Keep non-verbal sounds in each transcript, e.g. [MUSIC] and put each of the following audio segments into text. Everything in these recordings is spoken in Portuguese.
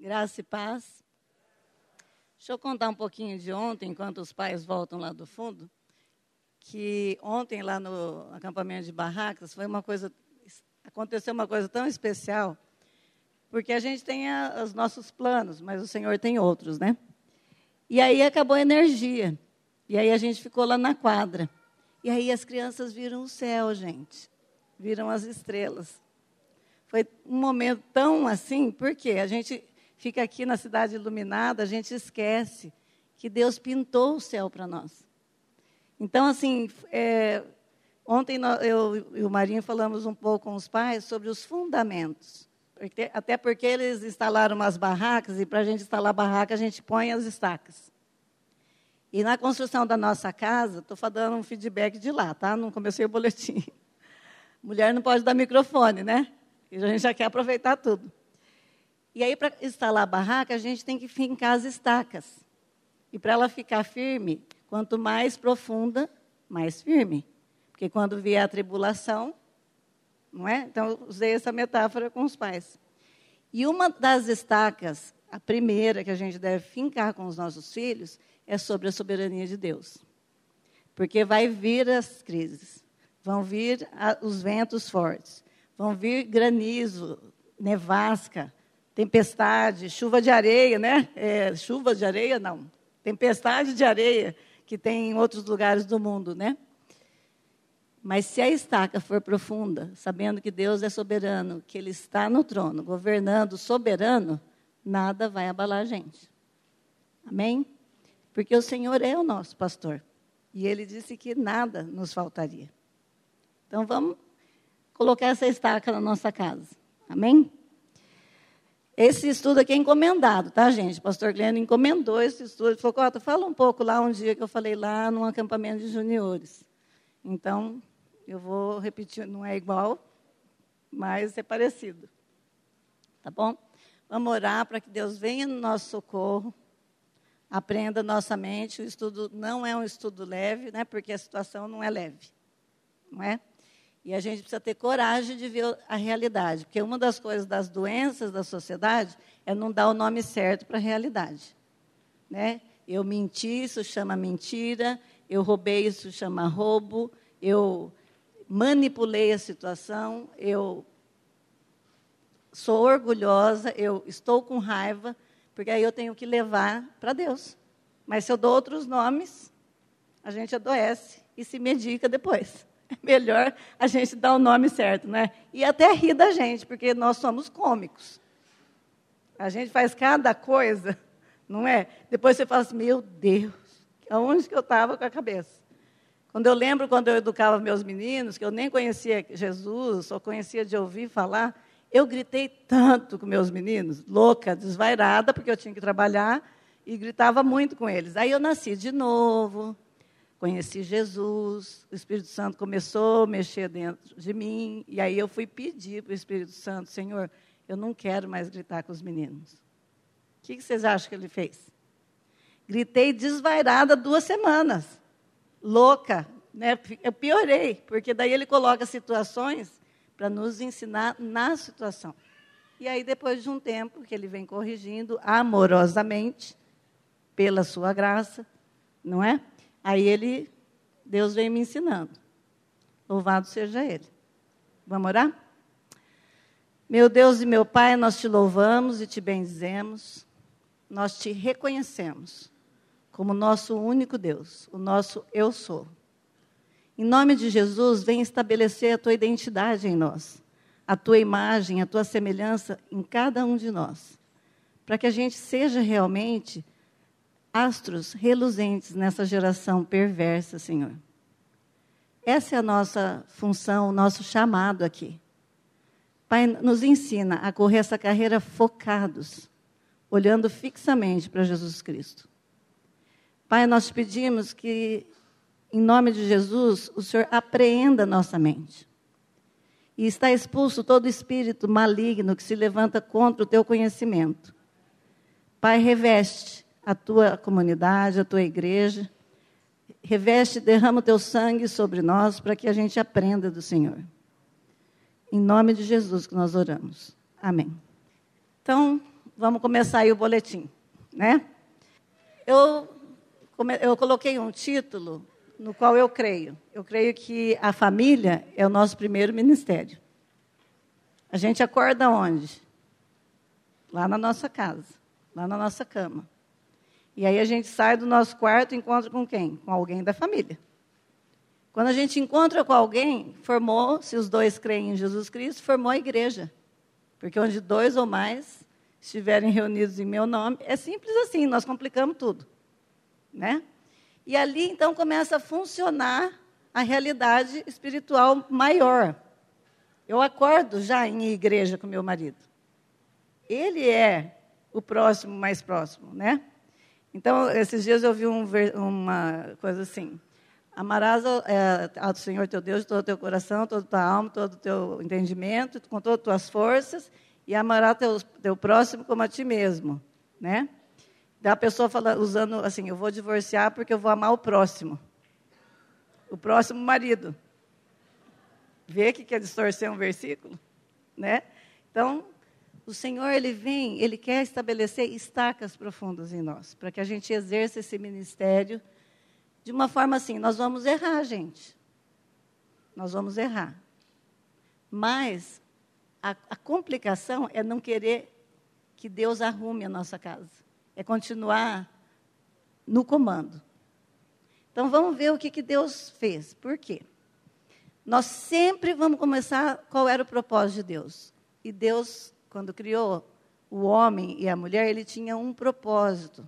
Graça e paz. Deixa eu contar um pouquinho de ontem, enquanto os pais voltam lá do fundo. Que ontem, lá no acampamento de barracas, foi uma coisa. Aconteceu uma coisa tão especial, porque a gente tem a, os nossos planos, mas o Senhor tem outros, né? E aí acabou a energia. E aí a gente ficou lá na quadra. E aí as crianças viram o céu, gente. Viram as estrelas. Foi um momento tão assim, porque a gente fica aqui na cidade iluminada, a gente esquece que Deus pintou o céu para nós. Então, assim, é, ontem eu e o Marinho falamos um pouco com os pais sobre os fundamentos. Porque, até porque eles instalaram umas barracas, e para a gente instalar barraca, a gente põe as estacas. E na construção da nossa casa, estou dando um feedback de lá, tá? Não comecei o boletim. [LAUGHS] Mulher não pode dar microfone, né? A gente já quer aproveitar tudo. E aí, para instalar a barraca, a gente tem que fincar as estacas. E para ela ficar firme, quanto mais profunda, mais firme. Porque quando vier a tribulação, não é? Então, usei essa metáfora com os pais. E uma das estacas, a primeira que a gente deve fincar com os nossos filhos, é sobre a soberania de Deus. Porque vai vir as crises, vão vir os ventos fortes, vão vir granizo, nevasca, tempestade, chuva de areia, né? É, chuva de areia, não. Tempestade de areia, que tem em outros lugares do mundo, né? Mas se a estaca for profunda, sabendo que Deus é soberano, que Ele está no trono, governando soberano, nada vai abalar a gente. Amém? Porque o Senhor é o nosso pastor. E Ele disse que nada nos faltaria. Então vamos colocar essa estaca na nossa casa. Amém? Esse estudo aqui é encomendado, tá, gente? O pastor Gleno encomendou esse estudo. Ele falou, Cota, fala um pouco lá um dia que eu falei lá num acampamento de juniores. Então, eu vou repetir, não é igual, mas é parecido. Tá bom? Vamos orar para que Deus venha no nosso socorro, aprenda nossa mente. O estudo não é um estudo leve, né? Porque a situação não é leve, não é? E a gente precisa ter coragem de ver a realidade, porque uma das coisas das doenças da sociedade é não dar o nome certo para a realidade. Né? Eu menti, isso chama mentira, eu roubei, isso chama roubo, eu manipulei a situação, eu sou orgulhosa, eu estou com raiva, porque aí eu tenho que levar para Deus. Mas se eu dou outros nomes, a gente adoece e se medica depois. [LAUGHS] é melhor a gente dar o nome certo, né? E até rir da gente, porque nós somos cômicos. A gente faz cada coisa, não é? Depois você fala assim, meu Deus, aonde que eu estava com a cabeça? Quando eu lembro quando eu educava meus meninos, que eu nem conhecia Jesus, só conhecia de ouvir falar, eu gritei tanto com meus meninos, louca, desvairada, porque eu tinha que trabalhar, e gritava muito com eles. Aí eu nasci de novo, conheci Jesus, o Espírito Santo começou a mexer dentro de mim, e aí eu fui pedir para o Espírito Santo, Senhor, eu não quero mais gritar com os meninos. O que vocês acham que ele fez? Gritei desvairada duas semanas, louca, né? Eu piorei, porque daí ele coloca situações para nos ensinar na situação. E aí, depois de um tempo que ele vem corrigindo amorosamente, pela sua graça, não é? Aí ele, Deus vem me ensinando. Louvado seja Ele. Vamos orar? Meu Deus e meu Pai, nós te louvamos e te bendizemos, nós te reconhecemos como nosso único Deus, o nosso Eu Sou. Em nome de Jesus, vem estabelecer a tua identidade em nós, a tua imagem, a tua semelhança em cada um de nós, para que a gente seja realmente astros reluzentes nessa geração perversa, Senhor. Essa é a nossa função, o nosso chamado aqui. Pai, nos ensina a correr essa carreira focados, olhando fixamente para Jesus Cristo. Pai, nós pedimos que, em nome de Jesus, o Senhor apreenda nossa mente. E está expulso todo espírito maligno que se levanta contra o teu conhecimento. Pai, reveste a tua comunidade, a tua igreja. Reveste, derrama o teu sangue sobre nós para que a gente aprenda do Senhor. Em nome de Jesus que nós oramos. Amém. Então, vamos começar aí o boletim, né? Eu, eu coloquei um título no qual eu creio. Eu creio que a família é o nosso primeiro ministério. A gente acorda onde? Lá na nossa casa, lá na nossa cama. E aí a gente sai do nosso quarto e encontra com quem? Com alguém da família. Quando a gente encontra com alguém, formou, se os dois creem em Jesus Cristo, formou a igreja. Porque onde dois ou mais estiverem reunidos em meu nome, é simples assim, nós complicamos tudo. Né? E ali então começa a funcionar a realidade espiritual maior. Eu acordo já em igreja com meu marido. Ele é o próximo mais próximo, né? Então, esses dias eu vi um, uma coisa assim. Amarás é, ao Senhor teu Deus de todo o teu coração, toda a tua alma, todo o teu entendimento, com todas as tuas forças, e amarás teu, teu próximo como a ti mesmo, né? Da pessoa fala, usando assim, eu vou divorciar porque eu vou amar o próximo. O próximo marido. Vê que quer distorcer um versículo, né? Então, o Senhor, Ele vem, Ele quer estabelecer estacas profundas em nós, para que a gente exerça esse ministério de uma forma assim, nós vamos errar, gente. Nós vamos errar. Mas a, a complicação é não querer que Deus arrume a nossa casa. É continuar no comando. Então vamos ver o que, que Deus fez. Por quê? Nós sempre vamos começar qual era o propósito de Deus. E Deus, quando criou o homem e a mulher, ele tinha um propósito.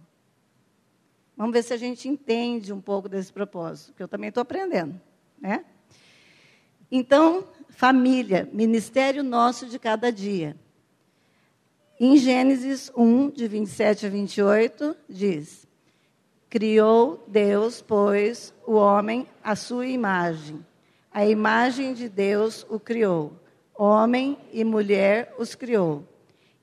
Vamos ver se a gente entende um pouco desse propósito, que eu também estou aprendendo. Né? Então, família, ministério nosso de cada dia. Em Gênesis 1, de 27 a 28, diz: Criou Deus, pois, o homem à sua imagem. A imagem de Deus o criou. Homem e mulher os criou.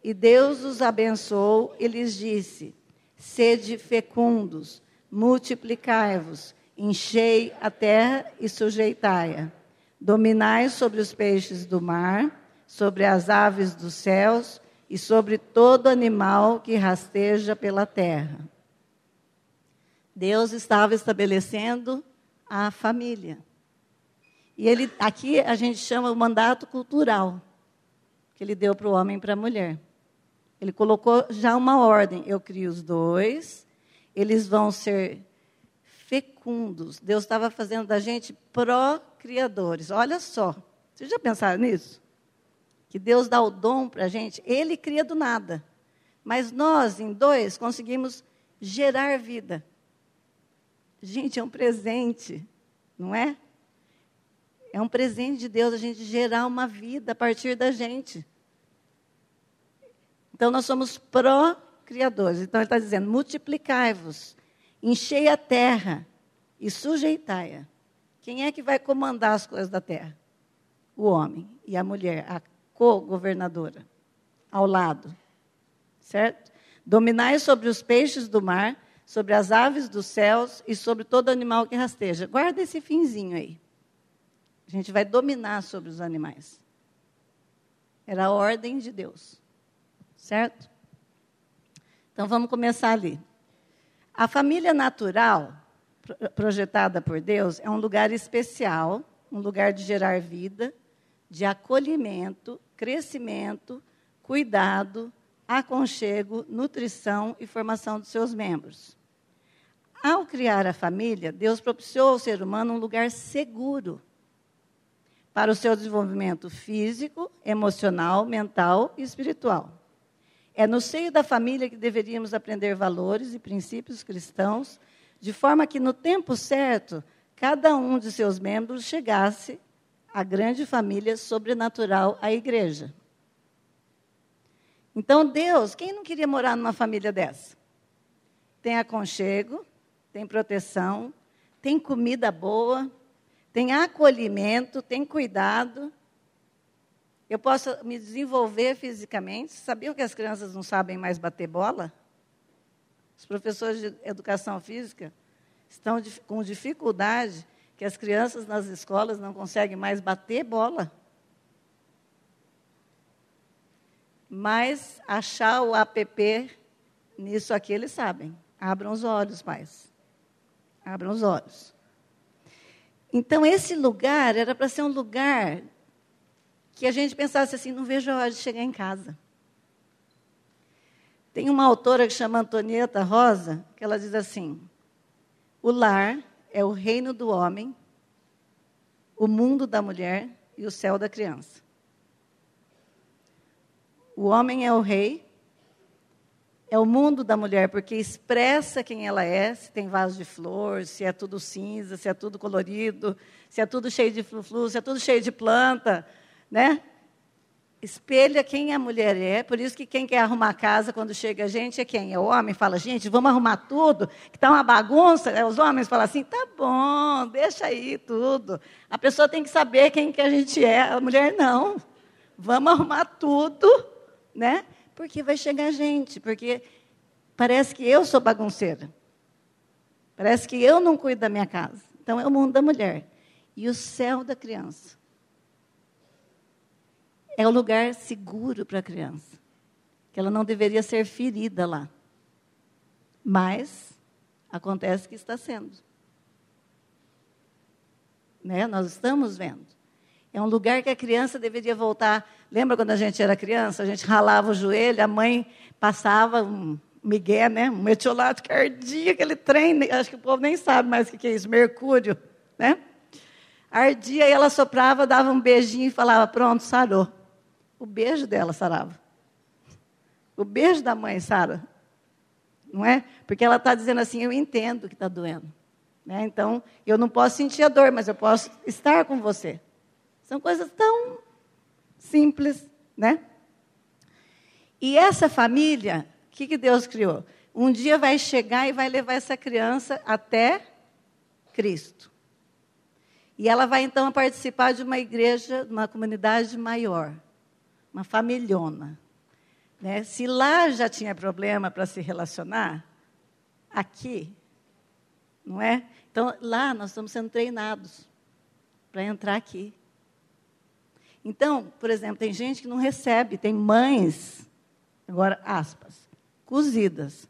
E Deus os abençoou e lhes disse: Sede fecundos, multiplicai-vos, enchei a terra e sujeitai-a. Dominai sobre os peixes do mar, sobre as aves dos céus e sobre todo animal que rasteja pela terra. Deus estava estabelecendo a família. E ele, aqui a gente chama o mandato cultural que ele deu para o homem e para a mulher. Ele colocou já uma ordem. Eu crio os dois, eles vão ser fecundos. Deus estava fazendo da gente pró-criadores. Olha só. Vocês já pensaram nisso? Que Deus dá o dom para a gente, Ele cria do nada. Mas nós, em dois, conseguimos gerar vida. Gente, é um presente, não é? É um presente de Deus a gente gerar uma vida a partir da gente. Então, nós somos pró-criadores. Então, ele está dizendo: multiplicai-vos, enchei a terra e sujeitai-a. Quem é que vai comandar as coisas da terra? O homem e a mulher, a co-governadora, ao lado. Certo? Dominai sobre os peixes do mar, sobre as aves dos céus e sobre todo animal que rasteja. Guarda esse finzinho aí. A gente vai dominar sobre os animais. Era a ordem de Deus. Certo? Então vamos começar ali. A família natural, projetada por Deus, é um lugar especial, um lugar de gerar vida, de acolhimento, crescimento, cuidado, aconchego, nutrição e formação dos seus membros. Ao criar a família, Deus propiciou ao ser humano um lugar seguro para o seu desenvolvimento físico, emocional, mental e espiritual. É no seio da família que deveríamos aprender valores e princípios cristãos, de forma que, no tempo certo, cada um de seus membros chegasse à grande família sobrenatural, a igreja. Então, Deus, quem não queria morar numa família dessa? Tem aconchego, tem proteção, tem comida boa, tem acolhimento, tem cuidado, eu posso me desenvolver fisicamente. Sabiam que as crianças não sabem mais bater bola? Os professores de educação física estão com dificuldade que as crianças nas escolas não conseguem mais bater bola. Mas achar o app nisso aqui eles sabem. Abram os olhos, pais. Abram os olhos. Então, esse lugar era para ser um lugar que a gente pensasse assim: não vejo a hora de chegar em casa. Tem uma autora que chama Antonieta Rosa, que ela diz assim: o lar é o reino do homem, o mundo da mulher e o céu da criança. O homem é o rei, é o mundo da mulher, porque expressa quem ela é, se tem vaso de flor, se é tudo cinza, se é tudo colorido, se é tudo cheio de flu-flu, se é tudo cheio de planta, né? Espelha quem a mulher é, por isso que quem quer arrumar casa quando chega a gente é quem? É o homem, fala, gente, vamos arrumar tudo, que está uma bagunça. Os homens falam assim, tá bom, deixa aí tudo. A pessoa tem que saber quem que a gente é, a mulher não. Vamos arrumar tudo, né? Porque vai chegar gente, porque parece que eu sou bagunceira. Parece que eu não cuido da minha casa. Então é o mundo da mulher. E o céu da criança. É o lugar seguro para a criança. Que ela não deveria ser ferida lá. Mas acontece que está sendo. Né? Nós estamos vendo. É um lugar que a criança deveria voltar. Lembra quando a gente era criança? A gente ralava o joelho, a mãe passava um migué, né? um metiolato que ardia, aquele trem. Acho que o povo nem sabe mais o que é isso, mercúrio. Né? Ardia e ela soprava, dava um beijinho e falava: Pronto, sarou. O beijo dela sarava. O beijo da mãe sara. Não é? Porque ela está dizendo assim: Eu entendo que está doendo. Né? Então, eu não posso sentir a dor, mas eu posso estar com você. São coisas tão simples, né? E essa família, o que, que Deus criou? Um dia vai chegar e vai levar essa criança até Cristo. E ela vai então participar de uma igreja, de uma comunidade maior, uma familhona. Né? Se lá já tinha problema para se relacionar, aqui, não é? Então lá nós estamos sendo treinados para entrar aqui. Então, por exemplo, tem gente que não recebe, tem mães, agora aspas, cozidas,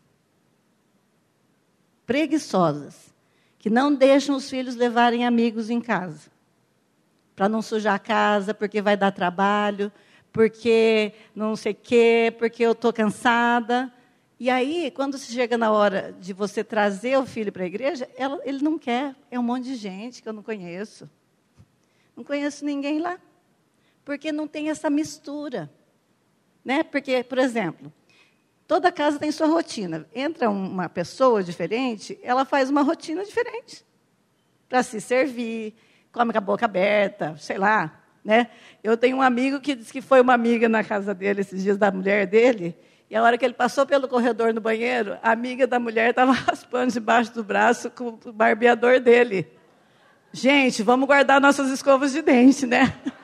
preguiçosas, que não deixam os filhos levarem amigos em casa, para não sujar a casa, porque vai dar trabalho, porque não sei o quê, porque eu estou cansada. E aí, quando chega na hora de você trazer o filho para a igreja, ela, ele não quer. É um monte de gente que eu não conheço. Não conheço ninguém lá porque não tem essa mistura. Né? Porque, por exemplo, toda casa tem sua rotina. Entra uma pessoa diferente, ela faz uma rotina diferente para se servir, come com a boca aberta, sei lá. Né? Eu tenho um amigo que disse que foi uma amiga na casa dele esses dias da mulher dele, e a hora que ele passou pelo corredor no banheiro, a amiga da mulher estava [LAUGHS] raspando debaixo do braço com o barbeador dele. Gente, vamos guardar nossas escovas de dente, né? [LAUGHS]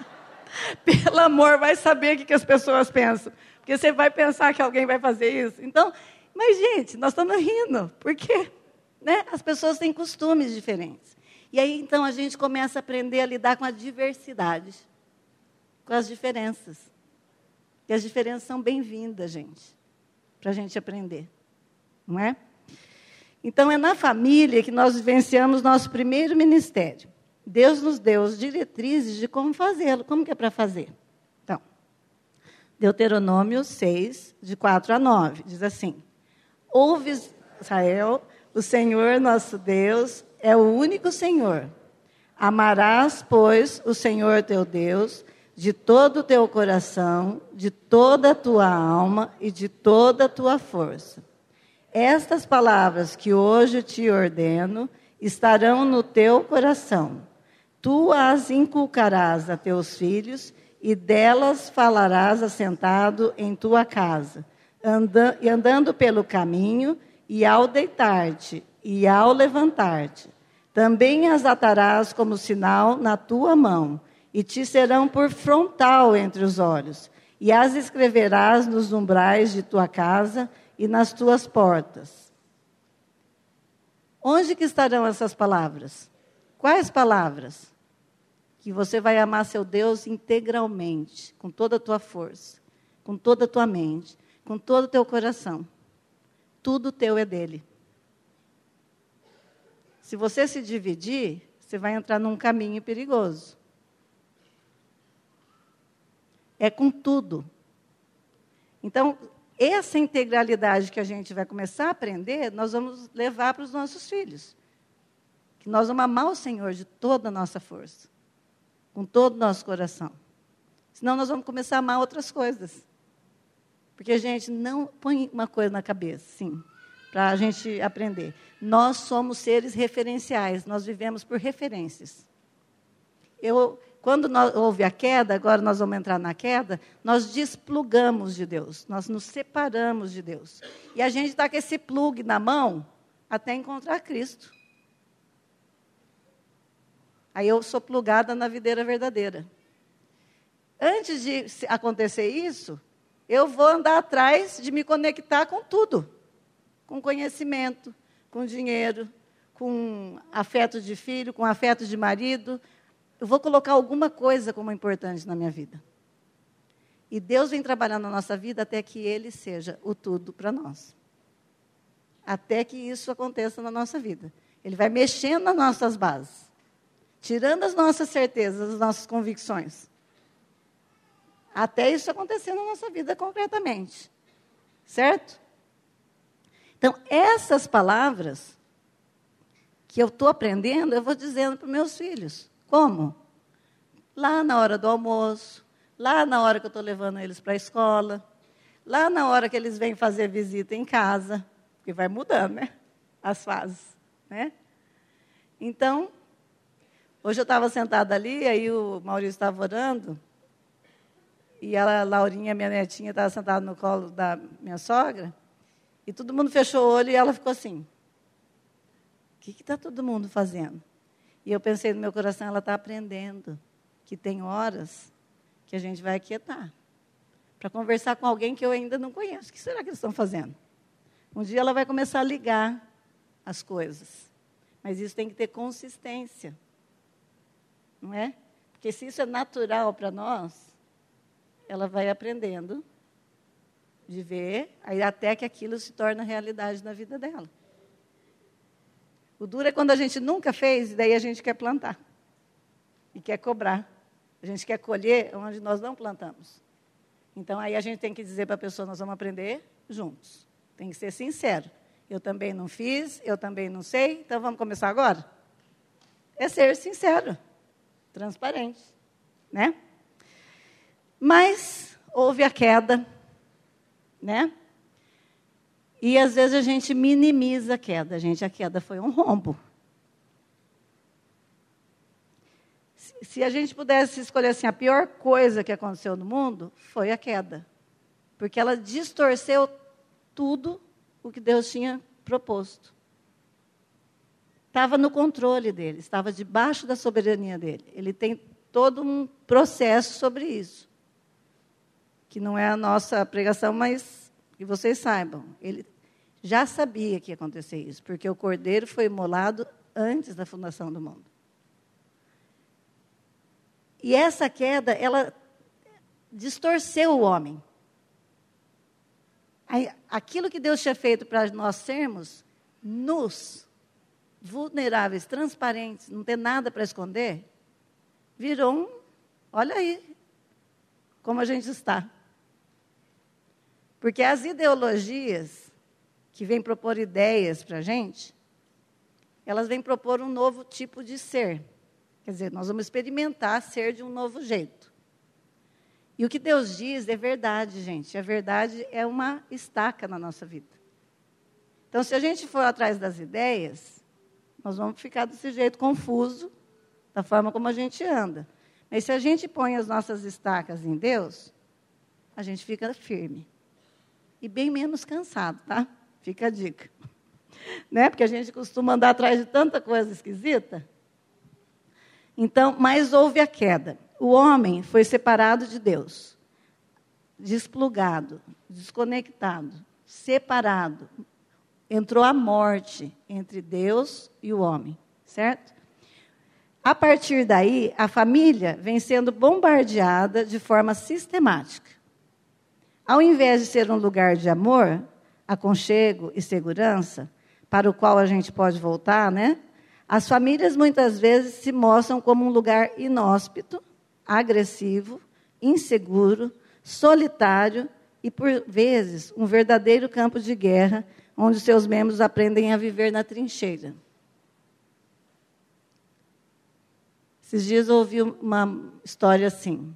[LAUGHS] Pelo amor, vai saber o que, que as pessoas pensam. Porque você vai pensar que alguém vai fazer isso. Então, mas, gente, nós estamos rindo. Por quê? Né? As pessoas têm costumes diferentes. E aí, então, a gente começa a aprender a lidar com a diversidade, com as diferenças. E as diferenças são bem-vindas, gente, para a gente aprender. Não é? Então, é na família que nós vivenciamos nosso primeiro ministério. Deus nos deu as diretrizes de como fazê-lo. Como que é para fazer? Então, Deuteronômio 6, de 4 a 9, diz assim: Ouve, Israel, o Senhor nosso Deus é o único Senhor. Amarás, pois, o Senhor teu Deus de todo o teu coração, de toda a tua alma e de toda a tua força. Estas palavras que hoje te ordeno estarão no teu coração Tu as inculcarás a teus filhos, e delas falarás assentado em tua casa, anda, andando pelo caminho, e ao deitar-te, e ao levantar-te. Também as atarás como sinal na tua mão, e te serão por frontal entre os olhos, e as escreverás nos umbrais de tua casa e nas tuas portas. Onde que estarão essas palavras? Quais palavras? Que você vai amar seu Deus integralmente, com toda a tua força, com toda a tua mente, com todo o teu coração. Tudo teu é dele. Se você se dividir, você vai entrar num caminho perigoso. É com tudo. Então, essa integralidade que a gente vai começar a aprender, nós vamos levar para os nossos filhos. Que nós vamos amar o Senhor de toda a nossa força, com todo o nosso coração. Senão nós vamos começar a amar outras coisas. Porque, gente, não põe uma coisa na cabeça, sim, para a gente aprender. Nós somos seres referenciais, nós vivemos por referências. Eu, quando nós, houve a queda, agora nós vamos entrar na queda, nós desplugamos de Deus, nós nos separamos de Deus. E a gente está com esse plug na mão até encontrar Cristo. Aí eu sou plugada na videira verdadeira. Antes de acontecer isso, eu vou andar atrás de me conectar com tudo com conhecimento, com dinheiro, com afeto de filho, com afeto de marido. Eu vou colocar alguma coisa como importante na minha vida. E Deus vem trabalhando na nossa vida até que Ele seja o tudo para nós. Até que isso aconteça na nossa vida. Ele vai mexendo nas nossas bases, tirando as nossas certezas, as nossas convicções. Até isso acontecer na nossa vida concretamente. Certo? Então, essas palavras que eu estou aprendendo, eu vou dizendo para meus filhos. Como? Lá na hora do almoço, lá na hora que eu estou levando eles para a escola, lá na hora que eles vêm fazer visita em casa, porque vai mudando, né? As fases, né? Então, hoje eu estava sentada ali, aí o Maurício estava orando, e a Laurinha, minha netinha, estava sentada no colo da minha sogra, e todo mundo fechou o olho e ela ficou assim. O que está todo mundo fazendo? E eu pensei no meu coração, ela está aprendendo que tem horas que a gente vai aquietar para conversar com alguém que eu ainda não conheço. O que será que eles estão fazendo? Um dia ela vai começar a ligar as coisas. Mas isso tem que ter consistência. Não é? Porque se isso é natural para nós, ela vai aprendendo de ver, aí até que aquilo se torna realidade na vida dela. O duro é quando a gente nunca fez e daí a gente quer plantar. E quer cobrar. A gente quer colher onde nós não plantamos. Então aí a gente tem que dizer para a pessoa, nós vamos aprender juntos. Tem que ser sincero. Eu também não fiz, eu também não sei, então vamos começar agora? É ser sincero, transparente, né? Mas houve a queda, né? E às vezes a gente minimiza a queda. Gente, a queda foi um rombo. Se a gente pudesse escolher assim, a pior coisa que aconteceu no mundo foi a queda. Porque ela distorceu tudo o que Deus tinha proposto. Estava no controle dele, estava debaixo da soberania dele. Ele tem todo um processo sobre isso que não é a nossa pregação, mas que vocês saibam. Ele já sabia que ia acontecer isso, porque o cordeiro foi imolado antes da fundação do mundo. E essa queda, ela distorceu o homem. Aquilo que Deus tinha feito para nós sermos nus, vulneráveis, transparentes, não ter nada para esconder, virou um. Olha aí como a gente está. Porque as ideologias que vêm propor ideias para a gente, elas vêm propor um novo tipo de ser. Quer dizer, nós vamos experimentar ser de um novo jeito. E o que Deus diz é verdade, gente. A verdade é uma estaca na nossa vida. Então, se a gente for atrás das ideias, nós vamos ficar desse jeito confuso, da forma como a gente anda. Mas se a gente põe as nossas estacas em Deus, a gente fica firme e bem menos cansado, tá? Fica a dica. [LAUGHS] Né? Porque a gente costuma andar atrás de tanta coisa esquisita. Então, mas houve a queda. O homem foi separado de Deus, desplugado, desconectado, separado. Entrou a morte entre Deus e o homem, certo? A partir daí, a família vem sendo bombardeada de forma sistemática Ao invés de ser um lugar de amor, aconchego e segurança, para o qual a gente pode voltar, né? As famílias muitas vezes se mostram como um lugar inóspito, agressivo, inseguro, solitário e, por vezes, um verdadeiro campo de guerra, onde seus membros aprendem a viver na trincheira. Esses dias eu ouvi uma história assim.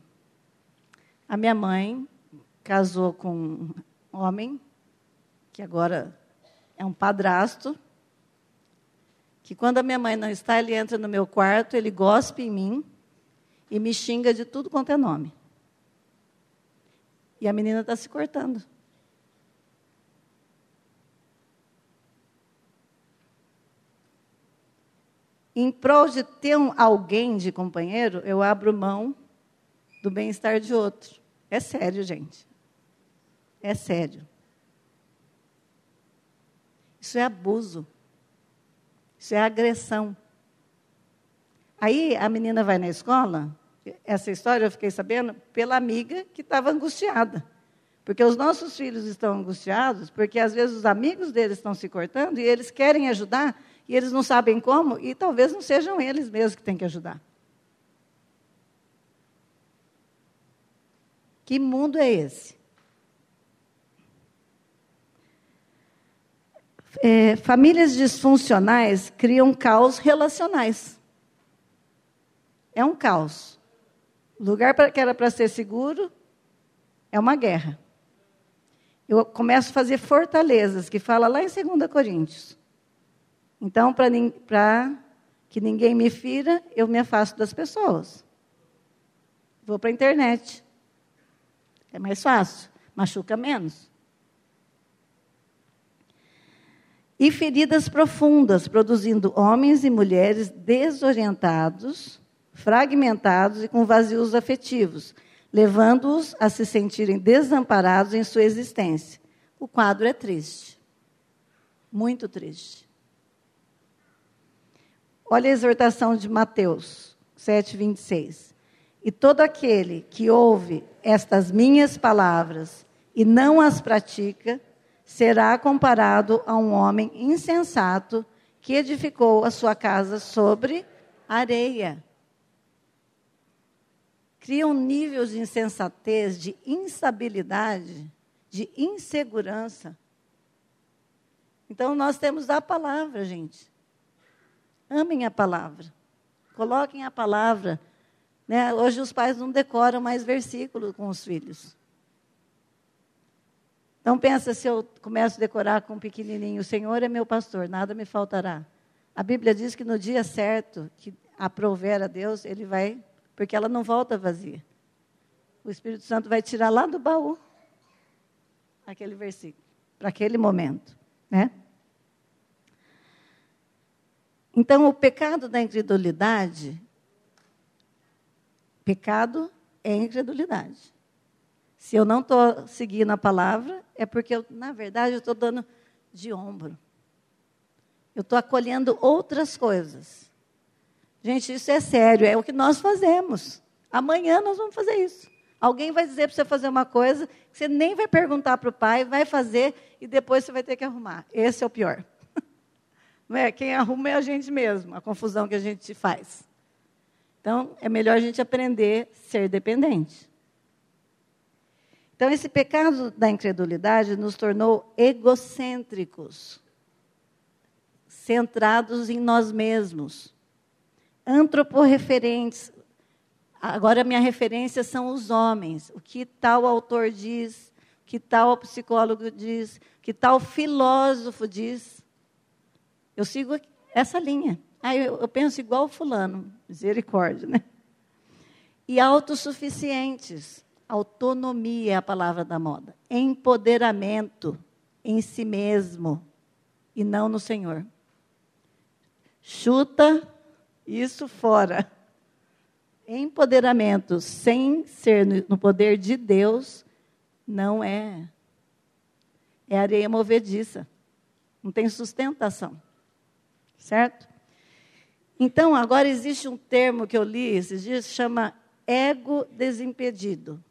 A minha mãe casou com um homem, que agora é um padrasto, que quando a minha mãe não está, ele entra no meu quarto, ele gospe em mim e me xinga de tudo quanto é nome. E a menina está se cortando. Em prol de ter um, alguém de companheiro, eu abro mão do bem-estar de outro. É sério, gente. É sério. Isso é abuso. Isso é agressão. Aí a menina vai na escola, essa história eu fiquei sabendo pela amiga que estava angustiada. Porque os nossos filhos estão angustiados, porque às vezes os amigos deles estão se cortando e eles querem ajudar e eles não sabem como, e talvez não sejam eles mesmos que têm que ajudar. Que mundo é esse? É, famílias disfuncionais criam caos relacionais. É um caos. Lugar que era para ser seguro é uma guerra. Eu começo a fazer fortalezas, que fala lá em 2 Coríntios. Então, para que ninguém me fira, eu me afasto das pessoas. Vou para a internet. É mais fácil, machuca menos. e feridas profundas, produzindo homens e mulheres desorientados, fragmentados e com vazios afetivos, levando-os a se sentirem desamparados em sua existência. O quadro é triste. Muito triste. Olha a exortação de Mateus 7, 26. E todo aquele que ouve estas minhas palavras e não as pratica, será comparado a um homem insensato que edificou a sua casa sobre areia. Cria um nível de insensatez, de instabilidade, de insegurança. Então nós temos a palavra, gente. Amem a palavra. Coloquem a palavra. Né? Hoje os pais não decoram mais versículos com os filhos. Então pensa se eu começo a decorar com um pequenininho, o Senhor é meu pastor, nada me faltará. A Bíblia diz que no dia certo, que aprover a Deus, ele vai, porque ela não volta vazia. O Espírito Santo vai tirar lá do baú aquele versículo, para aquele momento, né? Então, o pecado da incredulidade, pecado é incredulidade. Se eu não estou seguindo a palavra, é porque, eu, na verdade, eu estou dando de ombro. Eu estou acolhendo outras coisas. Gente, isso é sério, é o que nós fazemos. Amanhã nós vamos fazer isso. Alguém vai dizer para você fazer uma coisa, que você nem vai perguntar para o pai, vai fazer e depois você vai ter que arrumar. Esse é o pior. Não é? Quem arruma é a gente mesmo, a confusão que a gente faz. Então, é melhor a gente aprender a ser dependente. Então, esse pecado da incredulidade nos tornou egocêntricos, centrados em nós mesmos, antroporreferentes. Agora, minha referência são os homens. O que tal autor diz, o que tal psicólogo diz, o que tal filósofo diz. Eu sigo essa linha. Aí eu, eu penso igual o fulano, misericórdia, né? E autossuficientes Autonomia é a palavra da moda. Empoderamento em si mesmo e não no Senhor. Chuta isso fora. Empoderamento sem ser no poder de Deus não é. É areia movediça. Não tem sustentação. Certo? Então, agora existe um termo que eu li esses dias, chama ego desimpedido.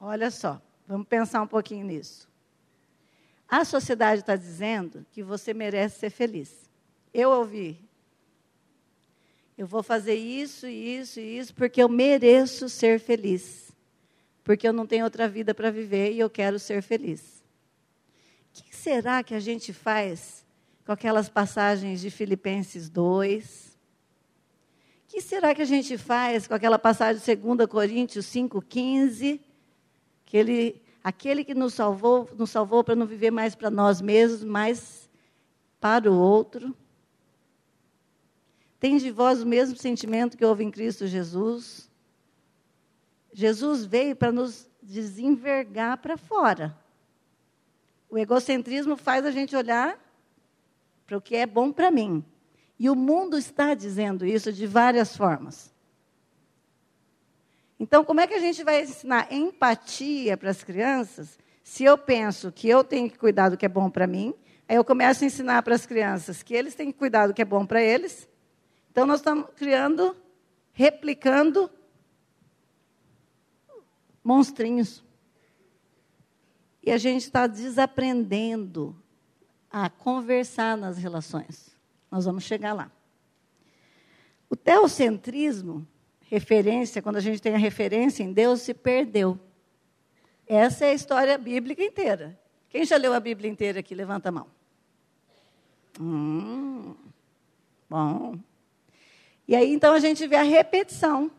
Olha só, vamos pensar um pouquinho nisso. A sociedade está dizendo que você merece ser feliz. Eu ouvi. Eu vou fazer isso, isso e isso porque eu mereço ser feliz. Porque eu não tenho outra vida para viver e eu quero ser feliz. O que será que a gente faz com aquelas passagens de Filipenses 2? O que será que a gente faz com aquela passagem de 2 Coríntios 5,15? Que ele Aquele que nos salvou, nos salvou para não viver mais para nós mesmos, mas para o outro. Tem de vós o mesmo sentimento que houve em Cristo Jesus. Jesus veio para nos desenvergar para fora. O egocentrismo faz a gente olhar para o que é bom para mim. E o mundo está dizendo isso de várias formas. Então, como é que a gente vai ensinar empatia para as crianças se eu penso que eu tenho que cuidar do que é bom para mim? Aí eu começo a ensinar para as crianças que eles têm que cuidar do que é bom para eles. Então, nós estamos criando, replicando monstrinhos. E a gente está desaprendendo a conversar nas relações. Nós vamos chegar lá. O teocentrismo referência, quando a gente tem a referência em Deus, se perdeu. Essa é a história bíblica inteira. Quem já leu a Bíblia inteira aqui? Levanta a mão. Hum, bom. E aí, então, a gente vê a repetição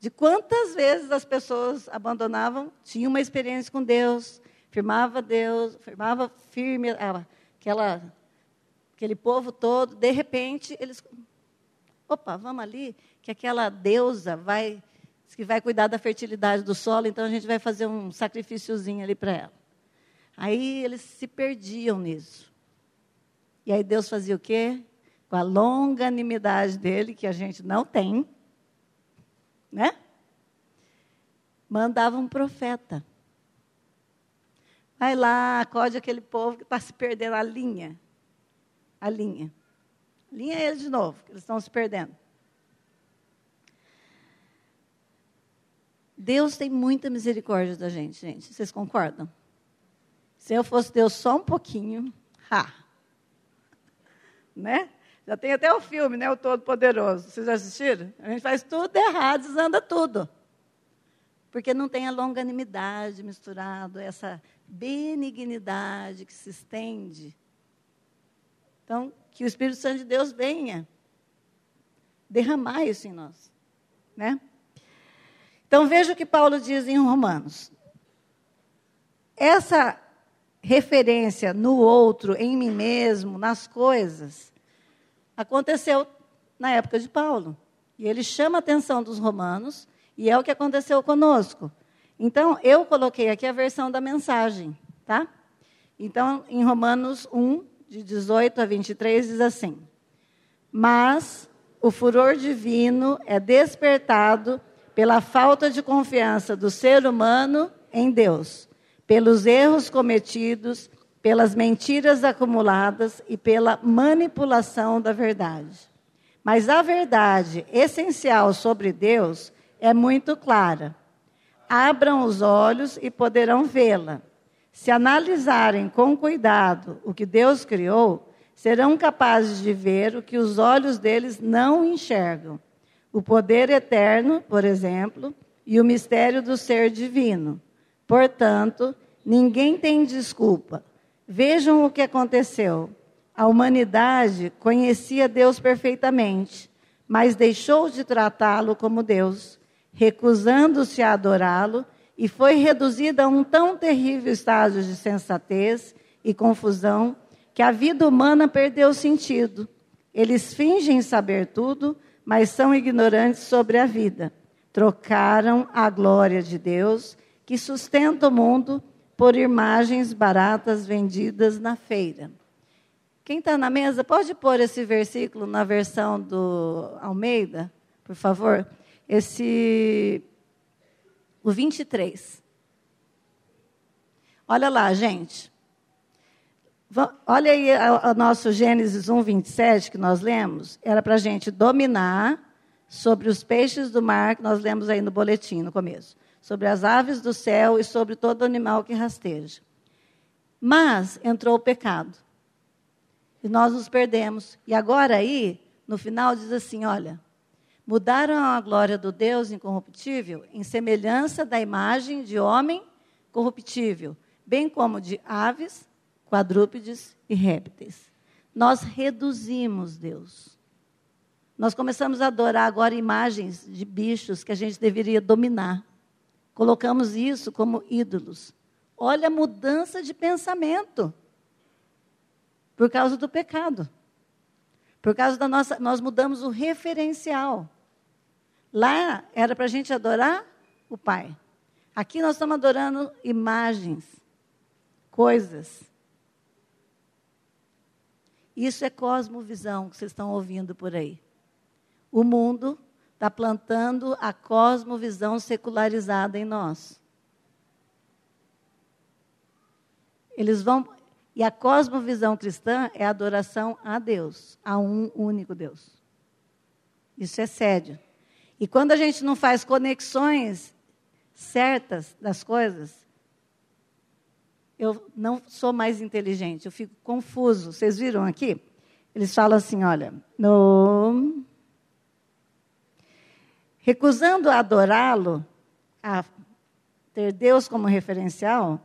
de quantas vezes as pessoas abandonavam, tinham uma experiência com Deus, firmava Deus, firmava firme aquela, aquele povo todo, de repente, eles opa, vamos ali, que aquela deusa vai, que vai cuidar da fertilidade do solo, então a gente vai fazer um sacrifíciozinho ali para ela. Aí eles se perdiam nisso. E aí Deus fazia o quê? Com a longanimidade dele, que a gente não tem, né? Mandava um profeta. Vai lá, acode aquele povo que está se perdendo a linha. A linha. Linha eles de novo, que eles estão se perdendo. Deus tem muita misericórdia da gente, gente. Vocês concordam? Se eu fosse Deus só um pouquinho, ha! Né? Já tem até o filme, né? O Todo-Poderoso. Vocês já assistiram? A gente faz tudo errado, desanda tudo. Porque não tem a longanimidade misturado, essa benignidade que se estende. Então, que o Espírito Santo de Deus venha derramar isso em nós, né? Então veja o que Paulo diz em Romanos. Essa referência no outro, em mim mesmo, nas coisas, aconteceu na época de Paulo. E ele chama a atenção dos romanos, e é o que aconteceu conosco. Então, eu coloquei aqui a versão da mensagem, tá? Então, em Romanos 1, de 18 a 23, diz assim: Mas o furor divino é despertado pela falta de confiança do ser humano em Deus, pelos erros cometidos, pelas mentiras acumuladas e pela manipulação da verdade. Mas a verdade essencial sobre Deus é muito clara. Abram os olhos e poderão vê-la. Se analisarem com cuidado o que Deus criou, serão capazes de ver o que os olhos deles não enxergam. O poder eterno, por exemplo, e o mistério do ser divino. Portanto, ninguém tem desculpa. Vejam o que aconteceu. A humanidade conhecia Deus perfeitamente, mas deixou de tratá-lo como Deus, recusando-se a adorá-lo e foi reduzida a um tão terrível estágio de sensatez e confusão que a vida humana perdeu sentido. Eles fingem saber tudo, mas são ignorantes sobre a vida. Trocaram a glória de Deus, que sustenta o mundo, por imagens baratas vendidas na feira. Quem está na mesa, pode pôr esse versículo na versão do Almeida, por favor? Esse o 23. Olha lá, gente. Olha aí o nosso Gênesis 1, 27 que nós lemos. Era para a gente dominar sobre os peixes do mar, que nós lemos aí no boletim no começo. sobre as aves do céu e sobre todo animal que rasteja. Mas entrou o pecado. E nós nos perdemos. E agora aí, no final, diz assim: olha, mudaram a glória do Deus incorruptível em semelhança da imagem de homem corruptível, bem como de aves, quadrúpedes e répteis. Nós reduzimos Deus. Nós começamos a adorar agora imagens de bichos que a gente deveria dominar. Colocamos isso como ídolos. Olha a mudança de pensamento por causa do pecado. Por causa da nossa. Nós mudamos o referencial. Lá era para a gente adorar o Pai. Aqui nós estamos adorando imagens, coisas. Isso é cosmovisão que vocês estão ouvindo por aí. O mundo está plantando a cosmovisão secularizada em nós. Eles vão. E a cosmovisão cristã é a adoração a Deus, a um único Deus. Isso é sério. E quando a gente não faz conexões certas das coisas, eu não sou mais inteligente, eu fico confuso. Vocês viram aqui? Eles falam assim: olha, no recusando adorá-lo, a ter Deus como referencial,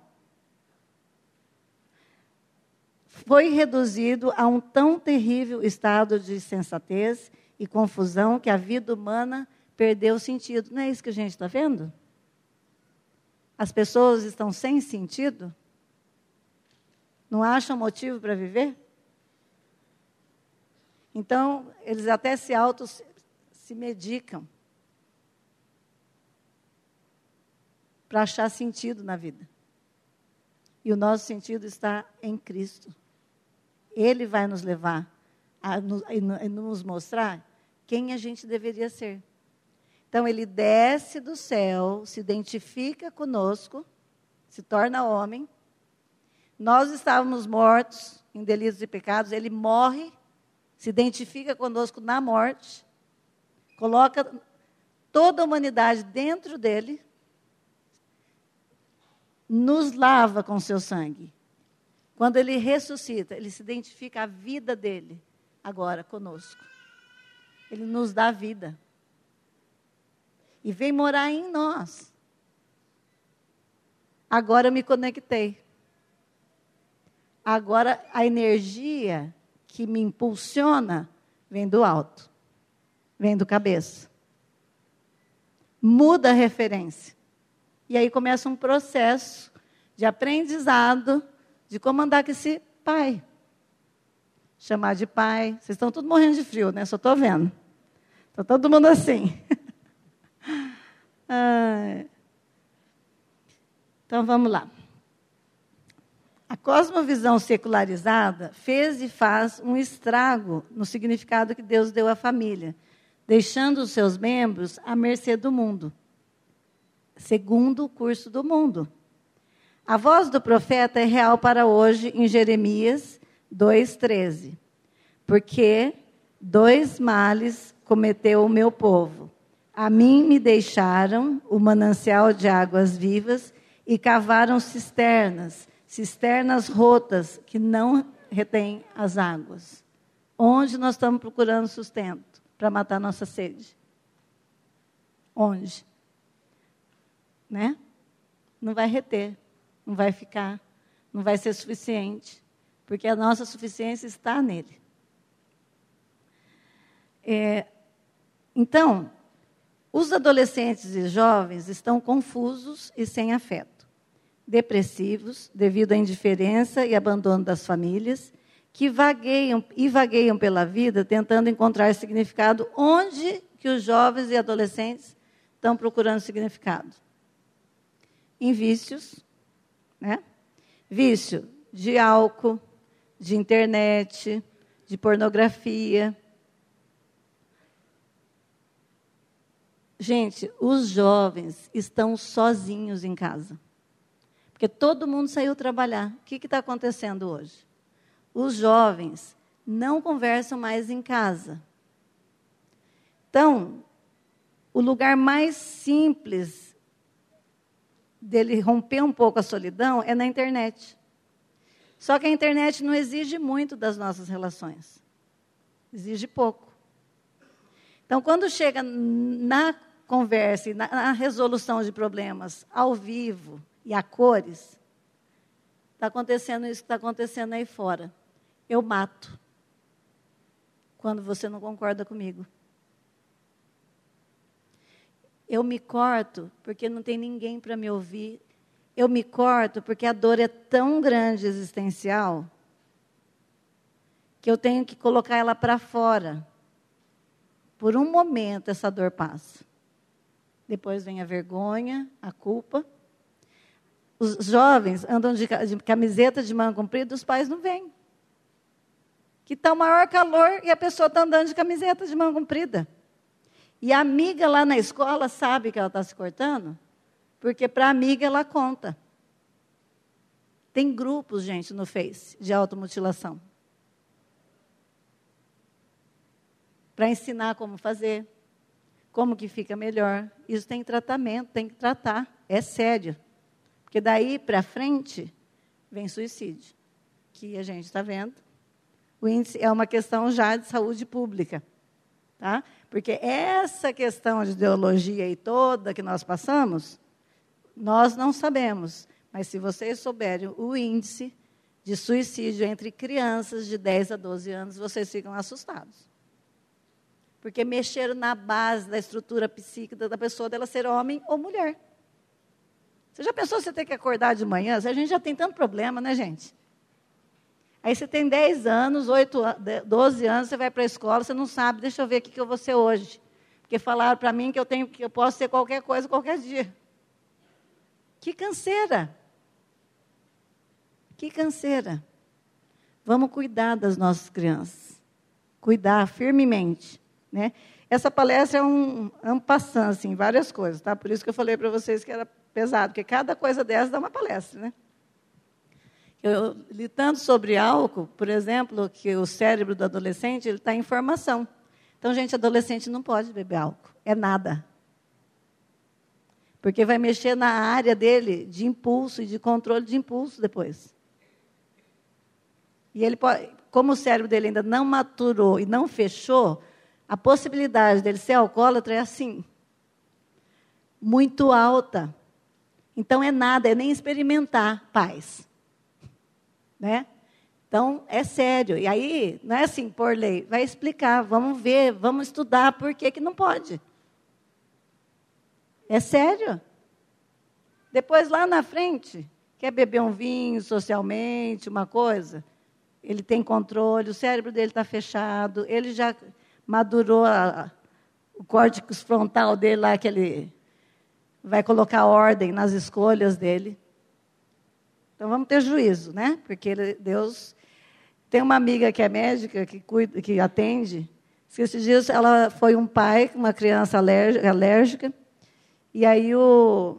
foi reduzido a um tão terrível estado de sensatez e confusão que a vida humana perdeu sentido. Não é isso que a gente está vendo? As pessoas estão sem sentido? Não acham motivo para viver? Então, eles até se auto se medicam. para achar sentido na vida. E o nosso sentido está em Cristo. Ele vai nos levar a a nos mostrar quem a gente deveria ser. Então, ele desce do céu, se identifica conosco, se torna homem. Nós estávamos mortos em delitos e pecados, ele morre, se identifica conosco na morte, coloca toda a humanidade dentro dele nos lava com seu sangue. Quando ele ressuscita, ele se identifica a vida dele agora conosco. Ele nos dá vida. E vem morar em nós. Agora eu me conectei. Agora a energia que me impulsiona vem do alto, vem do cabeça. Muda a referência. E aí começa um processo de aprendizado de como andar com esse pai. Chamar de pai. Vocês estão todos morrendo de frio, né? Só estou vendo. Está todo mundo assim. [LAUGHS] então vamos lá. A cosmovisão secularizada fez e faz um estrago no significado que Deus deu à família, deixando os seus membros à mercê do mundo segundo o curso do mundo. A voz do profeta é real para hoje em Jeremias 2,13. Porque dois males cometeu o meu povo. A mim me deixaram o manancial de águas vivas e cavaram cisternas, cisternas rotas que não retêm as águas. Onde nós estamos procurando sustento para matar nossa sede? Onde? né? Não vai reter, não vai ficar, não vai ser suficiente, porque a nossa suficiência está nele. É, então, os adolescentes e jovens estão confusos e sem afeto, depressivos devido à indiferença e abandono das famílias, que vagueiam e vagueiam pela vida tentando encontrar significado onde que os jovens e adolescentes estão procurando significado em vícios, né? Vício de álcool, de internet, de pornografia. Gente, os jovens estão sozinhos em casa. Porque todo mundo saiu trabalhar. O que está acontecendo hoje? Os jovens não conversam mais em casa. Então, o lugar mais simples dele romper um pouco a solidão é na internet. Só que a internet não exige muito das nossas relações. Exige pouco. Então, quando chega na conversa e na, na resolução de problemas ao vivo e a cores, está acontecendo isso que está acontecendo aí fora. Eu mato quando você não concorda comigo. Eu me corto porque não tem ninguém para me ouvir. Eu me corto porque a dor é tão grande existencial que eu tenho que colocar ela para fora. Por um momento essa dor passa. Depois vem a vergonha, a culpa. Os jovens andam de, camiseta de manga comprida, os pais não vêm. Que está o maior calor e a pessoa está andando de camiseta de manga comprida. E a amiga lá na escola sabe que ela está se cortando, porque para a amiga ela conta. Tem grupos, gente, no Face de automutilação. Para ensinar como fazer, como que fica melhor. Isso tem tratamento, tem que tratar. É sério. Porque daí para frente vem suicídio, que a gente está vendo. O índice é uma questão já de saúde pública. Tá? Porque essa questão de ideologia e toda que nós passamos, nós não sabemos. Mas se vocês souberem o índice de suicídio entre crianças de 10 a 12 anos, vocês ficam assustados. Porque mexeram na base da estrutura psíquica da pessoa dela ser homem ou mulher. Você já pensou você ter que acordar de manhã? A gente já tem tanto problema, né, gente? Aí você tem 10 anos, 8, 12 anos, você vai para a escola, você não sabe, deixa eu ver o que eu vou ser hoje. Porque falaram para mim que eu, tenho, que eu posso ser qualquer coisa qualquer dia. Que canseira. Que canseira. Vamos cuidar das nossas crianças. Cuidar firmemente. Né? Essa palestra é um, é um passando, assim, várias coisas, tá? Por isso que eu falei para vocês que era pesado, porque cada coisa dessa dá uma palestra, né? Eu li tanto sobre álcool, por exemplo, que o cérebro do adolescente ele está em formação. Então, gente, adolescente não pode beber álcool. É nada. Porque vai mexer na área dele de impulso e de controle de impulso depois. E ele pode, como o cérebro dele ainda não maturou e não fechou, a possibilidade dele ser alcoólatra é assim. Muito alta. Então é nada, é nem experimentar paz. Né? Então, é sério. E aí, não é assim por lei, vai explicar, vamos ver, vamos estudar por que, que não pode. É sério. Depois, lá na frente, quer beber um vinho socialmente, uma coisa, ele tem controle, o cérebro dele está fechado, ele já madurou a, o córtex frontal dele lá, que ele vai colocar ordem nas escolhas dele. Então vamos ter juízo, né? Porque Deus tem uma amiga que é médica que cuida, que atende. Esses dias ela foi um pai com uma criança alérgica, e aí o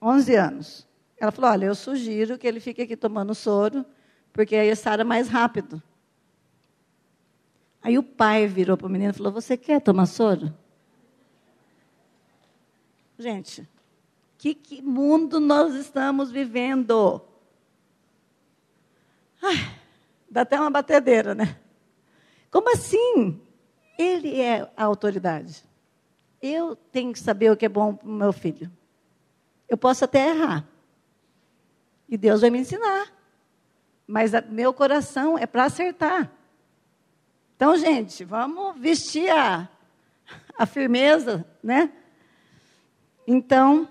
11 anos. Ela falou: "Olha, eu sugiro que ele fique aqui tomando soro, porque aí sara mais rápido". Aí o pai virou para o menino e falou: "Você quer tomar soro?" Gente, que, que mundo nós estamos vivendo? Ai, dá até uma batedeira, né? Como assim? Ele é a autoridade. Eu tenho que saber o que é bom para o meu filho. Eu posso até errar. E Deus vai me ensinar. Mas a, meu coração é para acertar. Então, gente, vamos vestir a, a firmeza, né? Então,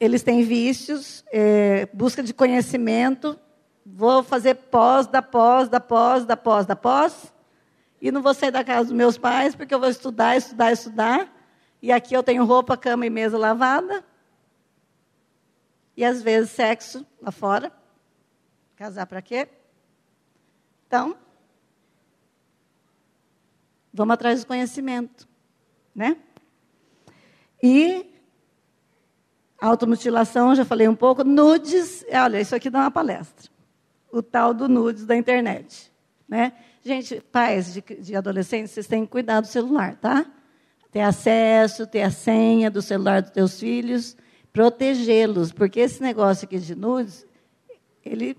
eles têm vícios, é, busca de conhecimento, vou fazer pós da pós, da pós, da pós, da pós, e não vou sair da casa dos meus pais, porque eu vou estudar, estudar, estudar, e aqui eu tenho roupa, cama e mesa lavada, e às vezes sexo lá fora. Casar para quê? Então, vamos atrás do conhecimento, né? E automutilação, já falei um pouco, nudes, olha, isso aqui dá uma palestra o tal do nudes da internet. Né? Gente, pais de, de adolescentes, vocês têm que cuidar do celular, tá? Ter acesso, ter a senha do celular dos teus filhos, protegê-los, porque esse negócio aqui de nudes, ele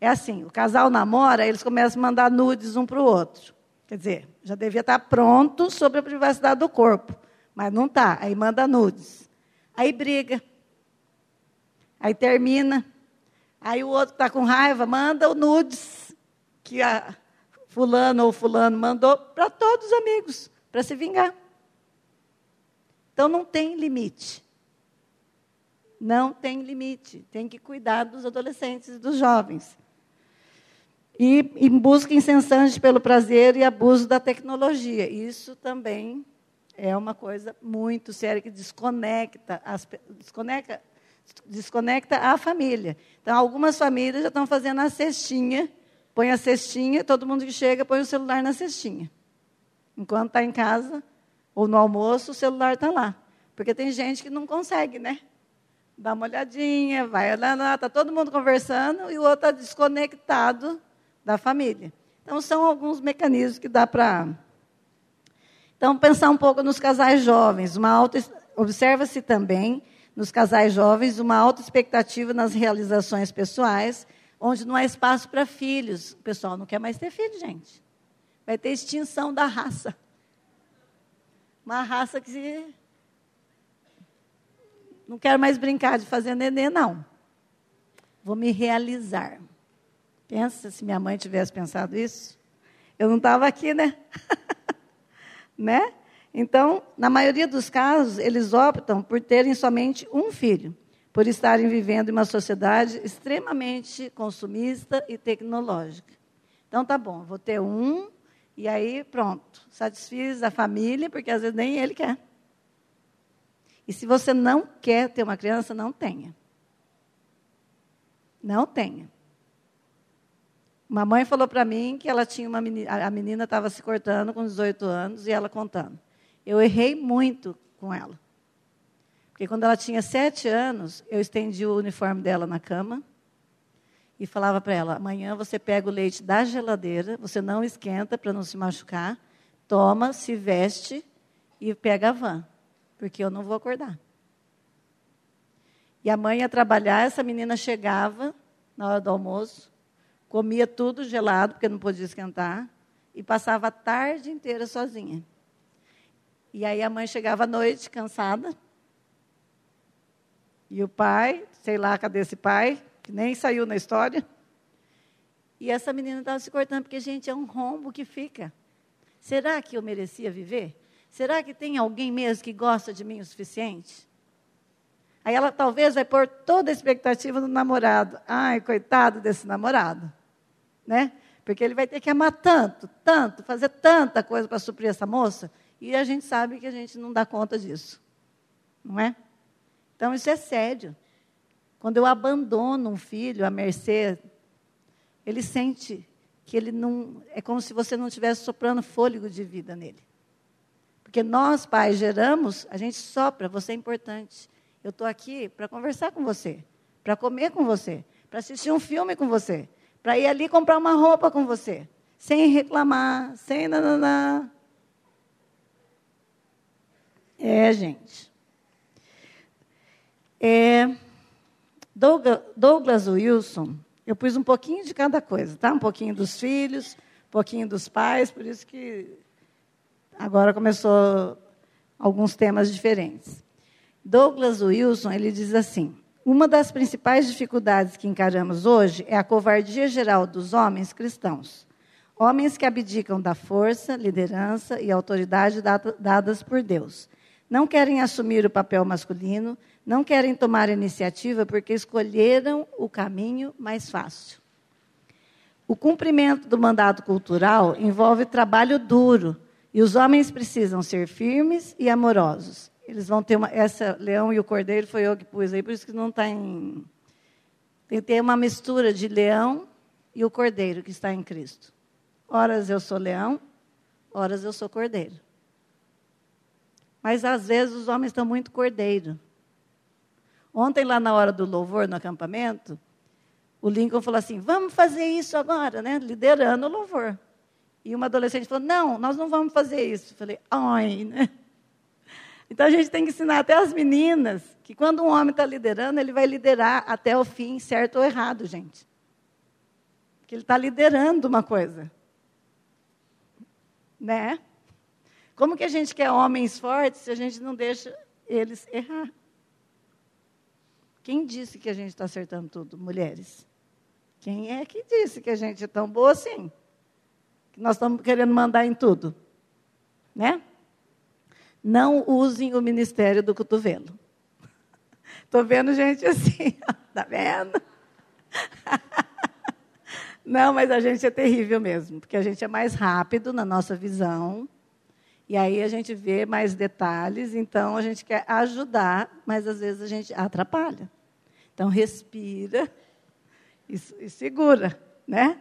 é assim, o casal namora, eles começam a mandar nudes um para o outro. Quer dizer, já devia estar pronto sobre a privacidade do corpo, mas não está. Aí manda nudes. Aí briga. Aí termina. Aí o outro está com raiva, manda o nudes que a fulano ou fulano mandou para todos os amigos, para se vingar. Então não tem limite. Não tem limite. Tem que cuidar dos adolescentes e dos jovens. E em busca incessante pelo prazer e abuso da tecnologia. Isso também é uma coisa muito séria que desconecta, as, desconecta, desconecta a família. Então, algumas famílias já estão fazendo a cestinha, põe a cestinha, todo mundo que chega põe o celular na cestinha. Enquanto está em casa ou no almoço, o celular está lá. Porque tem gente que não consegue, né? Dá uma olhadinha, vai lá, está todo mundo conversando e o outro está desconectado da família. Então, são alguns mecanismos que dá para. Então, pensar um pouco nos casais jovens. Uma alta... Observa-se também, nos casais jovens, uma alta expectativa nas realizações pessoais, onde não há espaço para filhos. O pessoal não quer mais ter filho, gente. Vai ter extinção da raça. Uma raça que não quero mais brincar de fazer nenê, não. Vou me realizar. Pensa se minha mãe tivesse pensado isso. Eu não estava aqui, né? [LAUGHS] né? Então, na maioria dos casos, eles optam por terem somente um filho, por estarem vivendo em uma sociedade extremamente consumista e tecnológica. Então, tá bom, vou ter um, e aí pronto, satisfiz a família, porque às vezes nem ele quer. E se você não quer ter uma criança, não tenha. Não tenha. Uma mãe falou para mim que ela tinha uma menina, a menina estava se cortando com 18 anos e ela contando. Eu errei muito com ela. Porque quando ela tinha sete anos, eu estendi o uniforme dela na cama e falava para ela: amanhã você pega o leite da geladeira, você não esquenta para não se machucar, toma, se veste e pega a van, porque eu não vou acordar. E a mãe ia trabalhar, essa menina chegava na hora do almoço, comia tudo gelado, porque não podia esquentar, e passava a tarde inteira sozinha. E aí a mãe chegava à noite, cansada, e o pai, sei lá cadê esse pai, que nem saiu na história, e essa menina estava se cortando, porque, gente, é um rombo que fica. Será que eu merecia viver? Será que tem alguém mesmo que gosta de mim o suficiente? Aí ela talvez vai pôr toda a expectativa no namorado. Ai, coitado desse namorado né? Porque ele vai ter que amar tanto, tanto, fazer tanta coisa para suprir essa moça, e a gente sabe que a gente não dá conta disso. Não é? Então isso é sério. Quando eu abandono um filho à mercê, ele sente que ele não. É como se você não estivesse soprando fôlego de vida nele. Porque nós, pais, geramos, a gente sopra, você é importante. Eu estou aqui para conversar com você, para comer com você, para assistir um filme com você para ir ali comprar uma roupa com você, sem reclamar, sem nananá. É, gente. É, Douglas Wilson, eu pus um pouquinho de cada coisa, tá? Um pouquinho dos filhos, um pouquinho dos pais, por isso que agora começou alguns temas diferentes. Douglas Wilson, ele diz assim: uma das principais dificuldades que encaramos hoje é a covardia geral dos homens cristãos. Homens que abdicam da força, liderança e autoridade dadas por Deus. Não querem assumir o papel masculino, não querem tomar iniciativa porque escolheram o caminho mais fácil. O cumprimento do mandato cultural envolve trabalho duro e os homens precisam ser firmes e amorosos. Eles vão ter uma. Essa leão e o cordeiro foi eu que pus aí, por isso que não está em. Tem que ter uma mistura de leão e o cordeiro que está em Cristo. Horas eu sou leão, horas eu sou cordeiro. Mas às vezes os homens estão muito cordeiro. Ontem, lá na hora do louvor no acampamento, o Lincoln falou assim: vamos fazer isso agora, né? Liderando o louvor. E uma adolescente falou: não, nós não vamos fazer isso. Eu falei: ai, né? Então a gente tem que ensinar até as meninas que quando um homem está liderando, ele vai liderar até o fim, certo ou errado, gente. Que ele está liderando uma coisa. Né? Como que a gente quer homens fortes se a gente não deixa eles errar? Quem disse que a gente está acertando tudo? Mulheres. Quem é que disse que a gente é tão boa assim? Que nós estamos querendo mandar em tudo. Né? Não usem o ministério do cotovelo. Estou vendo gente assim, [LAUGHS] está vendo? Não, mas a gente é terrível mesmo, porque a gente é mais rápido na nossa visão, e aí a gente vê mais detalhes, então a gente quer ajudar, mas às vezes a gente atrapalha. Então respira e, e segura, né?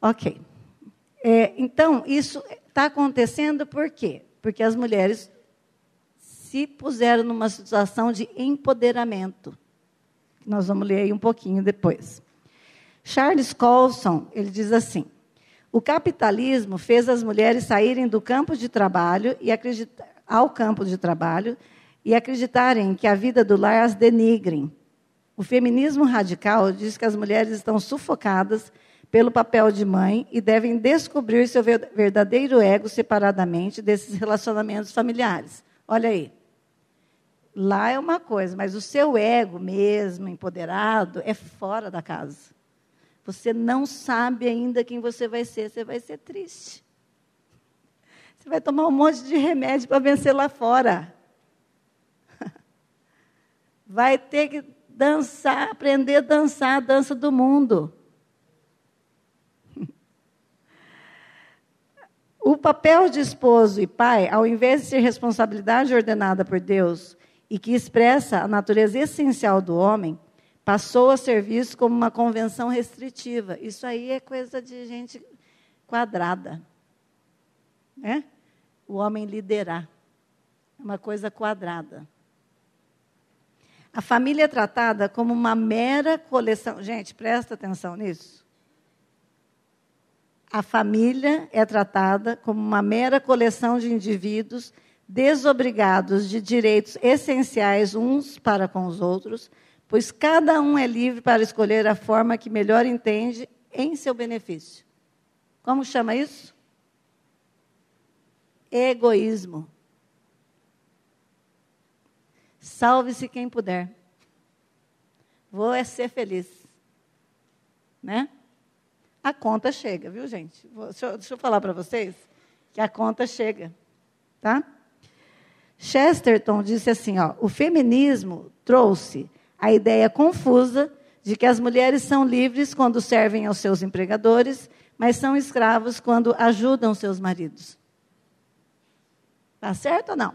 Ok. É, então, isso está acontecendo por quê? Porque as mulheres se puseram numa situação de empoderamento. Nós vamos ler aí um pouquinho depois. Charles Colson, ele diz assim: o capitalismo fez as mulheres saírem do campo de trabalho e acreditar, ao campo de trabalho e acreditarem que a vida do lar as denigrem. O feminismo radical diz que as mulheres estão sufocadas pelo papel de mãe e devem descobrir seu verdadeiro ego separadamente desses relacionamentos familiares. Olha aí. Lá é uma coisa, mas o seu ego mesmo, empoderado, é fora da casa. Você não sabe ainda quem você vai ser, você vai ser triste. Você vai tomar um monte de remédio para vencer lá fora. [LAUGHS] Vai ter que dançar, aprender a dançar a dança do mundo. O papel de esposo e pai, ao invés de ser responsabilidade ordenada por Deus e que expressa a natureza essencial do homem, passou a ser visto como uma convenção restritiva. Isso aí é coisa de gente quadrada. Né? O homem liderar. É uma coisa quadrada. A família é tratada como uma mera coleção. Gente, presta atenção nisso. A família é tratada como uma mera coleção de indivíduos desobrigados de direitos essenciais uns para com os outros, pois cada um é livre para escolher a forma que melhor entende em seu benefício. Como chama isso? Egoísmo. Salve-se quem puder. Vou é ser feliz. Né? A conta chega, viu, gente? Deixa, eu, deixa eu falar para vocês que a conta chega. Tá? Chesterton disse assim: ó, o feminismo trouxe a ideia confusa de que as mulheres são livres quando servem aos seus empregadores, mas são escravos quando ajudam seus maridos. Está certo ou não?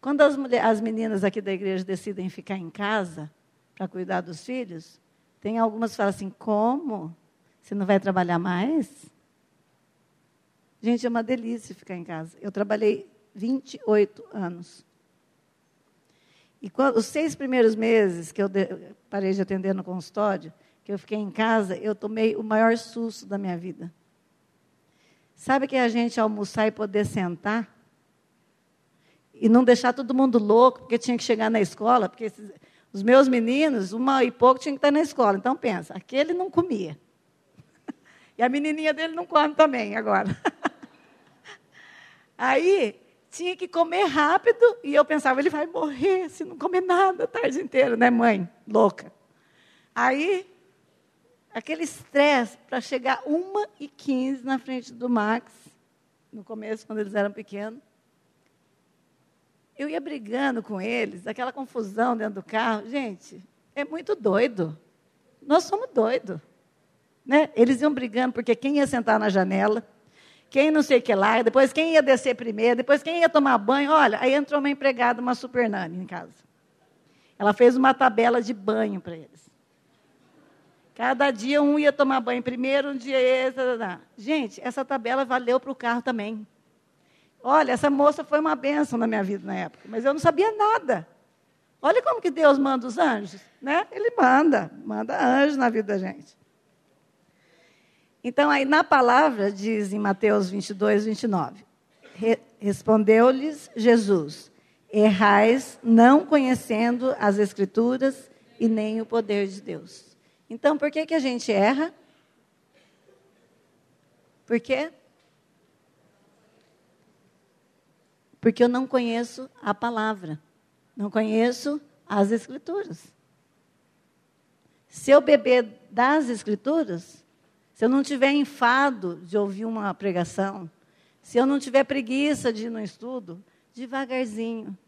Quando as, mulheres, as meninas aqui da igreja decidem ficar em casa para cuidar dos filhos, tem algumas que falam assim: como? Você não vai trabalhar mais? Gente, é uma delícia ficar em casa. Eu trabalhei 28 anos. E quando, os seis primeiros meses que eu de, parei de atender no consultório, que eu fiquei em casa, eu tomei o maior susto da minha vida. Sabe que é a gente almoçar e poder sentar? E não deixar todo mundo louco, porque tinha que chegar na escola, porque esses, os meus meninos, uma e pouco, tinham que estar na escola. Então, pensa, aquele não comia. [LAUGHS] E a menininha dele não come também agora. [LAUGHS] Aí, tinha que comer rápido e eu pensava, ele vai morrer se não comer nada a tarde inteira, né, mãe? Louca. Aí, aquele estresse para chegar uma e quinze na frente do Max, no começo, quando eles eram pequenos. Eu ia brigando com eles, aquela confusão dentro do carro. Gente, é muito doido. Nós somos doidos. Né? Eles iam brigando porque quem ia sentar na janela, quem não sei o que lá, depois quem ia descer primeiro, depois quem ia tomar banho. Olha, aí entrou uma empregada, uma super nani em casa. Ela fez uma tabela de banho para eles. Cada dia um ia tomar banho primeiro, um dia esse. Gente, essa tabela valeu para o carro também. Olha, essa moça foi uma benção na minha vida na época, mas eu não sabia nada. Olha como que Deus manda os anjos, né? Ele manda, manda anjos na vida da gente. Então, aí na palavra, diz em Mateus 22, 29, re, respondeu-lhes Jesus: Errais não conhecendo as Escrituras e nem o poder de Deus. Então, por que, que a gente erra? Por quê? Porque eu não conheço a palavra, não conheço as Escrituras. Se eu beber das Escrituras, se eu não tiver enfado de ouvir uma pregação, se eu não tiver preguiça de ir no estudo, devagarzinho,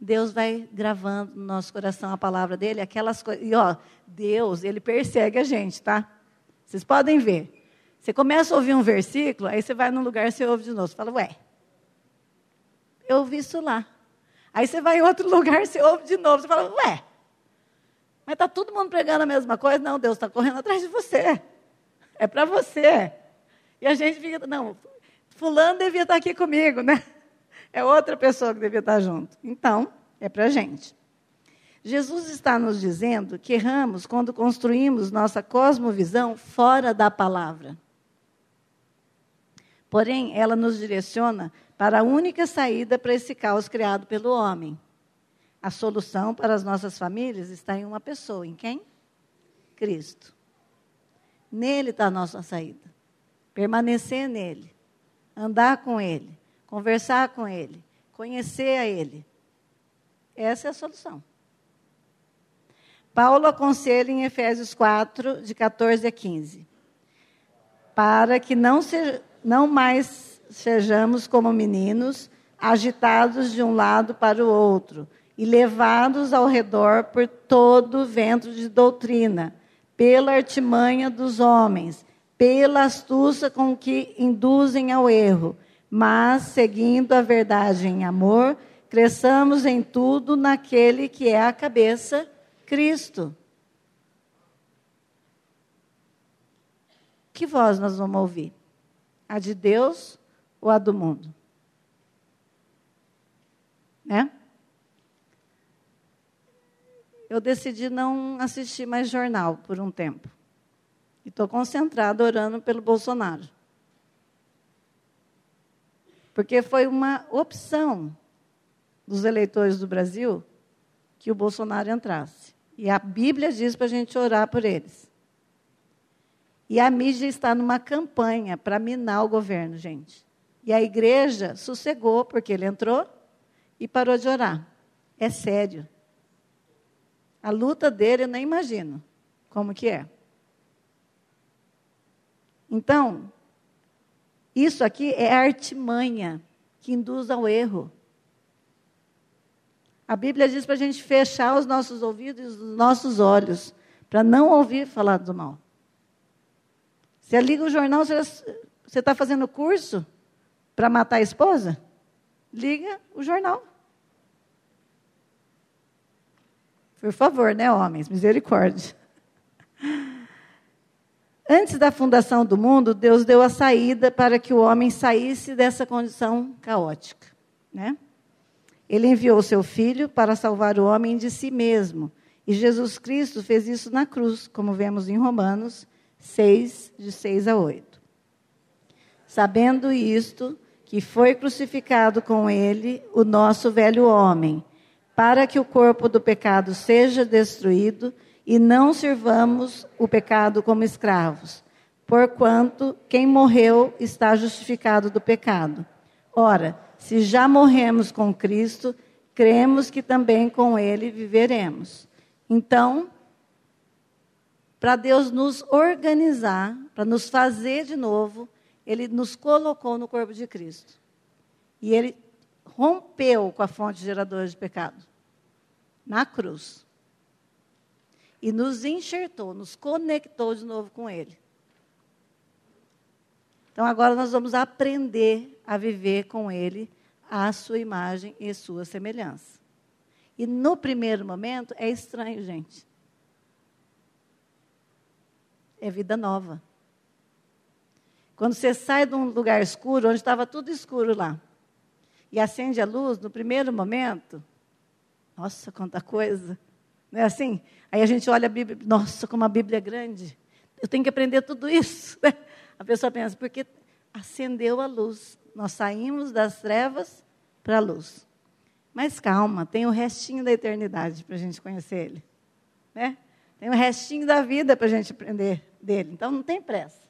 Deus vai gravando no nosso coração a palavra dele, aquelas coisas. E ó, Deus, ele persegue a gente, tá? Vocês podem ver. Você começa a ouvir um versículo, aí você vai num lugar e você ouve de novo. Você fala, ué, eu ouvi isso lá. Aí você vai em outro [LAUGHS] lugar, você ouve de novo. Você fala, ué, mas está todo mundo pregando a mesma coisa? Não, Deus está correndo atrás de você. É para você. E a gente fica, não, fulano devia estar tá aqui comigo, né? [LAUGHS] É outra pessoa que devia estar tá junto. Então, é para a gente. Jesus está nos dizendo que erramos quando construímos nossa cosmovisão fora da palavra. Porém, ela nos direciona para a única saída para esse caos criado pelo homem. A solução para as nossas famílias está em uma pessoa. Em quem? Cristo. Nele está a nossa saída. Permanecer nele. Andar com ele. Conversar com ele. Conhecer a ele. Essa é a solução. Paulo aconselha em Efésios 4, de 14 a 15. Para que não, se, não mais sejamos como meninos, agitados de um lado para o outro e levados ao redor por todo o vento de doutrina, pela artimanha dos homens, pela astúcia com que induzem ao erro, mas, seguindo a verdade em amor, cresçamos em tudo naquele que é a cabeça, Cristo. Que voz nós vamos ouvir? A de Deus ou a do mundo? Né? eu decidi não assistir mais jornal por um tempo. E estou concentrada orando pelo Bolsonaro. Porque foi uma opção dos eleitores do Brasil que o Bolsonaro entrasse. E a Bíblia diz para a gente orar por eles. E a mídia está numa campanha para minar o governo, gente. E a igreja sossegou, porque ele entrou e parou de orar. É sério. A luta dele eu nem imagino como que é. Então, isso aqui é artimanha que induz ao erro. A Bíblia diz para a gente fechar os nossos ouvidos e os nossos olhos, para não ouvir falar do mal. Você liga o jornal, você está fazendo curso para matar a esposa? Liga o jornal. Por favor, né, homens? Misericórdia. Antes da fundação do mundo, Deus deu a saída para que o homem saísse dessa condição caótica. Né? Ele enviou seu filho para salvar o homem de si mesmo. E Jesus Cristo fez isso na cruz, como vemos em Romanos 6, de 6 a 8. Sabendo isto, que foi crucificado com ele o nosso velho homem para que o corpo do pecado seja destruído e não sirvamos o pecado como escravos, porquanto quem morreu está justificado do pecado. Ora, se já morremos com Cristo, cremos que também com Ele viveremos. Então, para Deus nos organizar, para nos fazer de novo, Ele nos colocou no corpo de Cristo. E Ele rompeu com a fonte geradora de pecado na cruz. E nos enxertou, nos conectou de novo com Ele. Então agora nós vamos aprender a viver com Ele à sua imagem e sua semelhança. E no primeiro momento é estranho, gente. É vida nova. Quando você sai de um lugar escuro, onde estava tudo escuro lá, e acende a luz, no primeiro momento, nossa, quanta coisa. Não é assim? Aí a gente olha a Bíblia, nossa, como a Bíblia é grande. Eu tenho que aprender tudo isso. [LAUGHS] A pessoa pensa, porque acendeu a luz. Nós saímos das trevas para a luz. Mas calma, tem o restinho da eternidade para a gente conhecer Ele. Né? Tem o restinho da vida para a gente aprender dele. Então não tem pressa.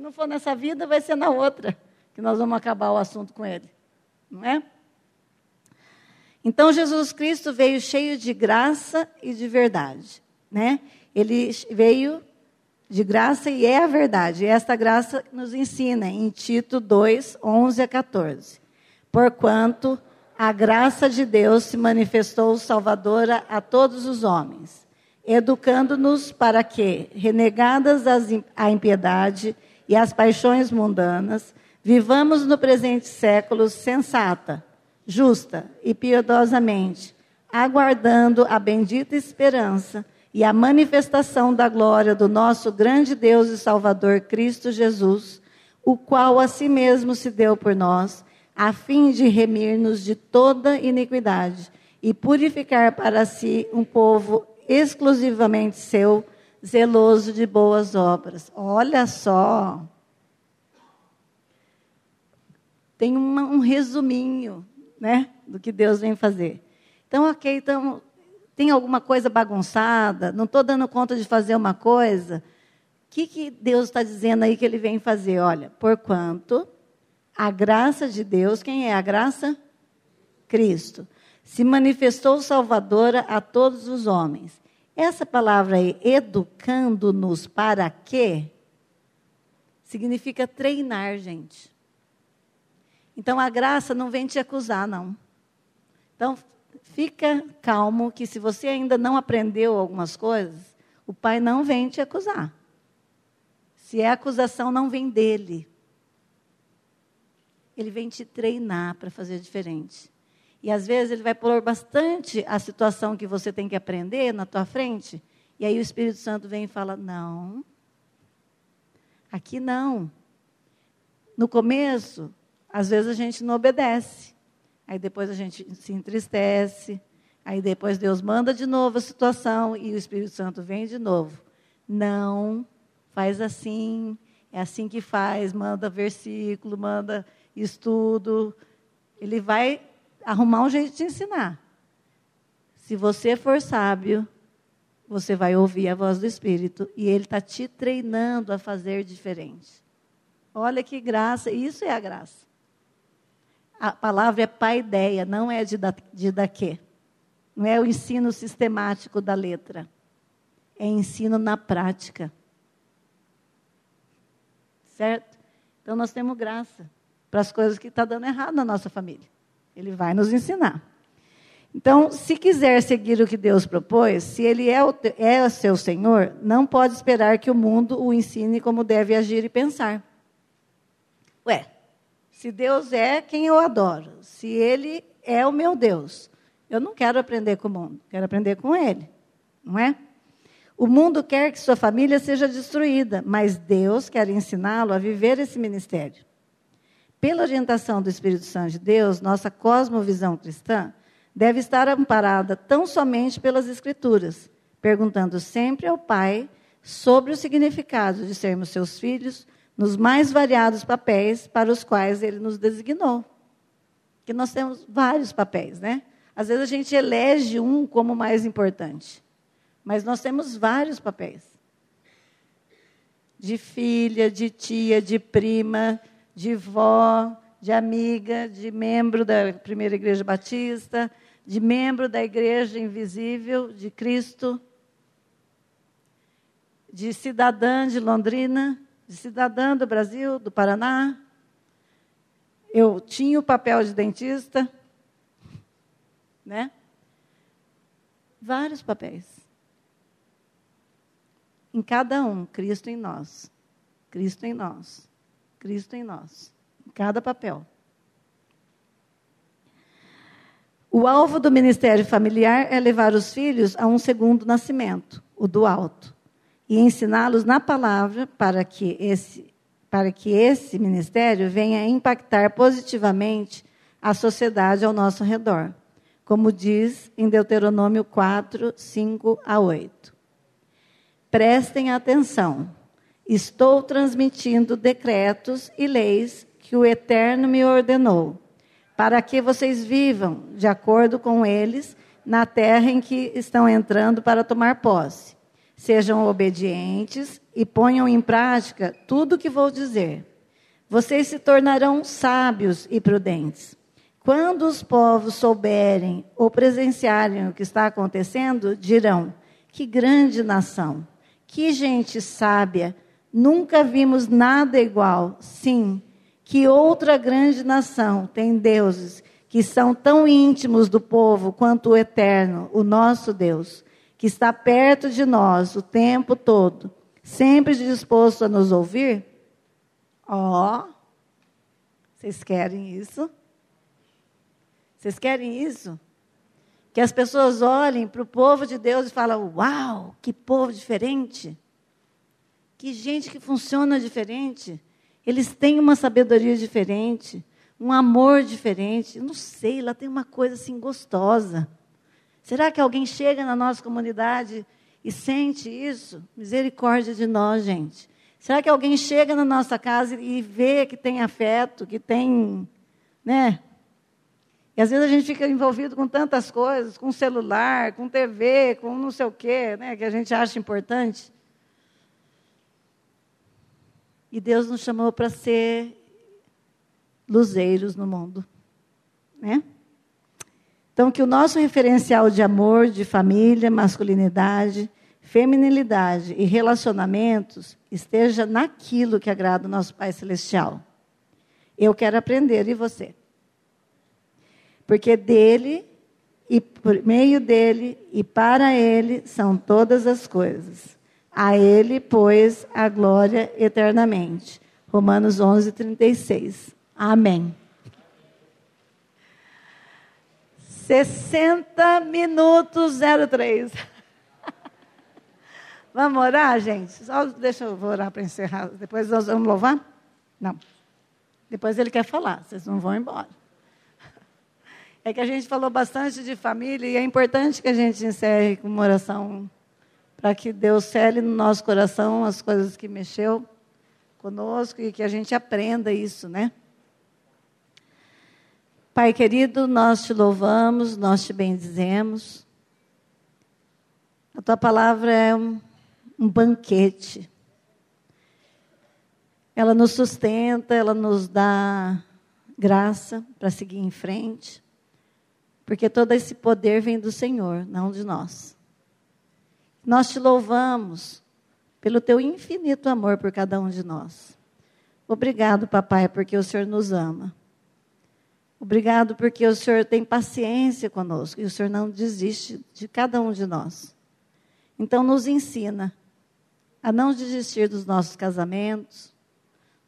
Se não for nessa vida, vai ser na outra que nós vamos acabar o assunto com Ele. Não é? Então Jesus Cristo veio cheio de graça e de verdade. Né? Ele veio de graça e é a verdade. E esta graça nos ensina em Tito 2, 11 a 14. Porquanto a graça de Deus se manifestou salvadora a todos os homens, educando-nos para que, renegadas as, a impiedade e as paixões mundanas, vivamos no presente século sensata, justa e piedosamente, aguardando a bendita esperança e a manifestação da glória do nosso grande Deus e Salvador Cristo Jesus, o qual a si mesmo se deu por nós, a fim de remir-nos de toda iniquidade e purificar para si um povo exclusivamente seu, zeloso de boas obras. Olha só. Tem uma, um resuminho, né, do que Deus vem fazer. Então, ok, então tem alguma coisa bagunçada, não estou dando conta de fazer uma coisa. O que, que Deus está dizendo aí que ele vem fazer? Olha, porquanto a graça de Deus, quem é a graça? Cristo. Se manifestou salvadora a todos os homens. Essa palavra aí, educando-nos para quê? Significa treinar, gente. Então a graça não vem te acusar, não. Então, fica calmo que se você ainda não aprendeu algumas coisas, o pai não vem te acusar. Se é acusação, não vem dele. Ele vem te treinar para fazer diferente. E às vezes ele vai pôr bastante a situação que você tem que aprender na tua frente, e aí o Espírito Santo vem e fala: "Não. Aqui não. No começo, às vezes a gente não obedece aí depois a gente se entristece, aí depois Deus manda de novo a situação e o Espírito Santo vem de novo. Não, faz assim, é assim que faz, manda versículo, manda estudo. Ele vai arrumar um jeito de te ensinar. Se você for sábio, você vai ouvir a voz do Espírito e ele está te treinando a fazer diferente. Olha que graça, isso é a graça. A palavra é paideia, não é de, da, de daquê. Não é o ensino sistemático da letra. É ensino na prática. Certo? Então nós temos graça para as coisas que estão tá dando errado na nossa família. Ele vai nos ensinar. Então, se quiser seguir o que Deus propôs, se Ele é o, é o seu Senhor, não pode esperar que o mundo o ensine como deve agir e pensar. Ué, se Deus é quem eu adoro, se Ele é o meu Deus, eu não quero aprender com o mundo, quero aprender com Ele, não é? O mundo quer que sua família seja destruída, mas Deus quer ensiná-lo a viver esse ministério. Pela orientação do Espírito Santo de Deus, nossa cosmovisão cristã deve estar amparada tão somente pelas Escrituras, perguntando sempre ao Pai sobre o significado de sermos seus filhos nos mais variados papéis para os quais ele nos designou. Que nós temos vários papéis, né? Às vezes a gente elege um como mais importante, mas nós temos vários papéis. De filha, de tia, de prima, de vó, de amiga, de membro da primeira igreja batista, de membro da igreja invisível de Cristo, de cidadã de Londrina, de cidadã do Brasil, do Paraná. Eu tinha o papel de dentista, né? Vários papéis. Em cada um, Cristo em nós. Cristo em nós. Cristo em nós. Em cada papel. O alvo do ministério familiar é levar os filhos a um segundo nascimento, o do alto e ensiná-los na palavra para que esse para que esse ministério venha impactar positivamente a sociedade ao nosso redor, como diz em Deuteronômio 4, 5 a 8. Prestem atenção Estou transmitindo decretos e leis que o Eterno me ordenou, para que vocês vivam de acordo com eles na terra em que estão entrando para tomar posse. Sejam obedientes e ponham em prática tudo o que vou dizer. Vocês se tornarão sábios e prudentes. Quando os povos souberem ou presenciarem o que está acontecendo, dirão: que grande nação, que gente sábia, nunca vimos nada igual. Sim, que outra grande nação tem deuses que são tão íntimos do povo quanto o eterno, o nosso Deus, que está perto de nós o tempo todo, sempre disposto a nos ouvir? Ó, oh, vocês querem isso? Vocês querem isso? Que as pessoas olhem para o povo de Deus e falem: Uau, que povo diferente! Que gente que funciona diferente! Eles têm uma sabedoria diferente um amor diferente. Não sei, lá tem uma coisa assim gostosa. Será que alguém chega na nossa comunidade e sente isso? Misericórdia de nós, gente. Será que alguém chega na nossa casa e vê que tem afeto, que tem, né? E às vezes a gente fica envolvido com tantas coisas, com celular, com TV, com não sei o quê, né, que a gente acha importante. E Deus nos chamou para ser luzeiros no mundo. Né? Então, que o nosso referencial de amor, de família, masculinidade, feminilidade e relacionamentos esteja naquilo que agrada o nosso Pai Celestial. Eu quero aprender, e você? Porque dele, e por meio dele, e para ele são todas as coisas. A ele, pois, a glória eternamente. Romanos 11, 36. Amém. 60 minutos 03. [LAUGHS] vamos orar, gente? Só deixa eu orar para encerrar. Depois nós vamos louvar? Não. Depois ele quer falar, vocês não vão embora. [LAUGHS] É que a gente falou bastante de família e é importante que a gente encerre com uma oração para que Deus cele no nosso coração as coisas que mexeu conosco e que a gente aprenda isso, né? Pai querido, nós te louvamos, nós te bendizemos. A tua palavra é um, um banquete. Ela nos sustenta, ela nos dá graça para seguir em frente, porque todo esse poder vem do Senhor, não de nós. Nós te louvamos pelo teu infinito amor por cada um de nós. Obrigado, papai, porque o Senhor nos ama. Obrigado porque o Senhor tem paciência conosco e o Senhor não desiste de cada um de nós. Então, nos ensina a não desistir dos nossos casamentos,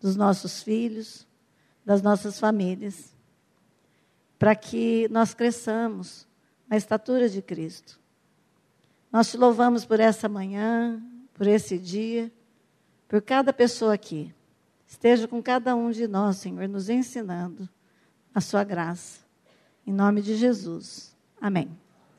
dos nossos filhos, das nossas famílias, para que nós cresçamos na estatura de Cristo. Nós te louvamos por essa manhã, por esse dia, por cada pessoa aqui. Esteja com cada um de nós, Senhor, nos ensinando a sua graça. Em nome de Jesus. Amém.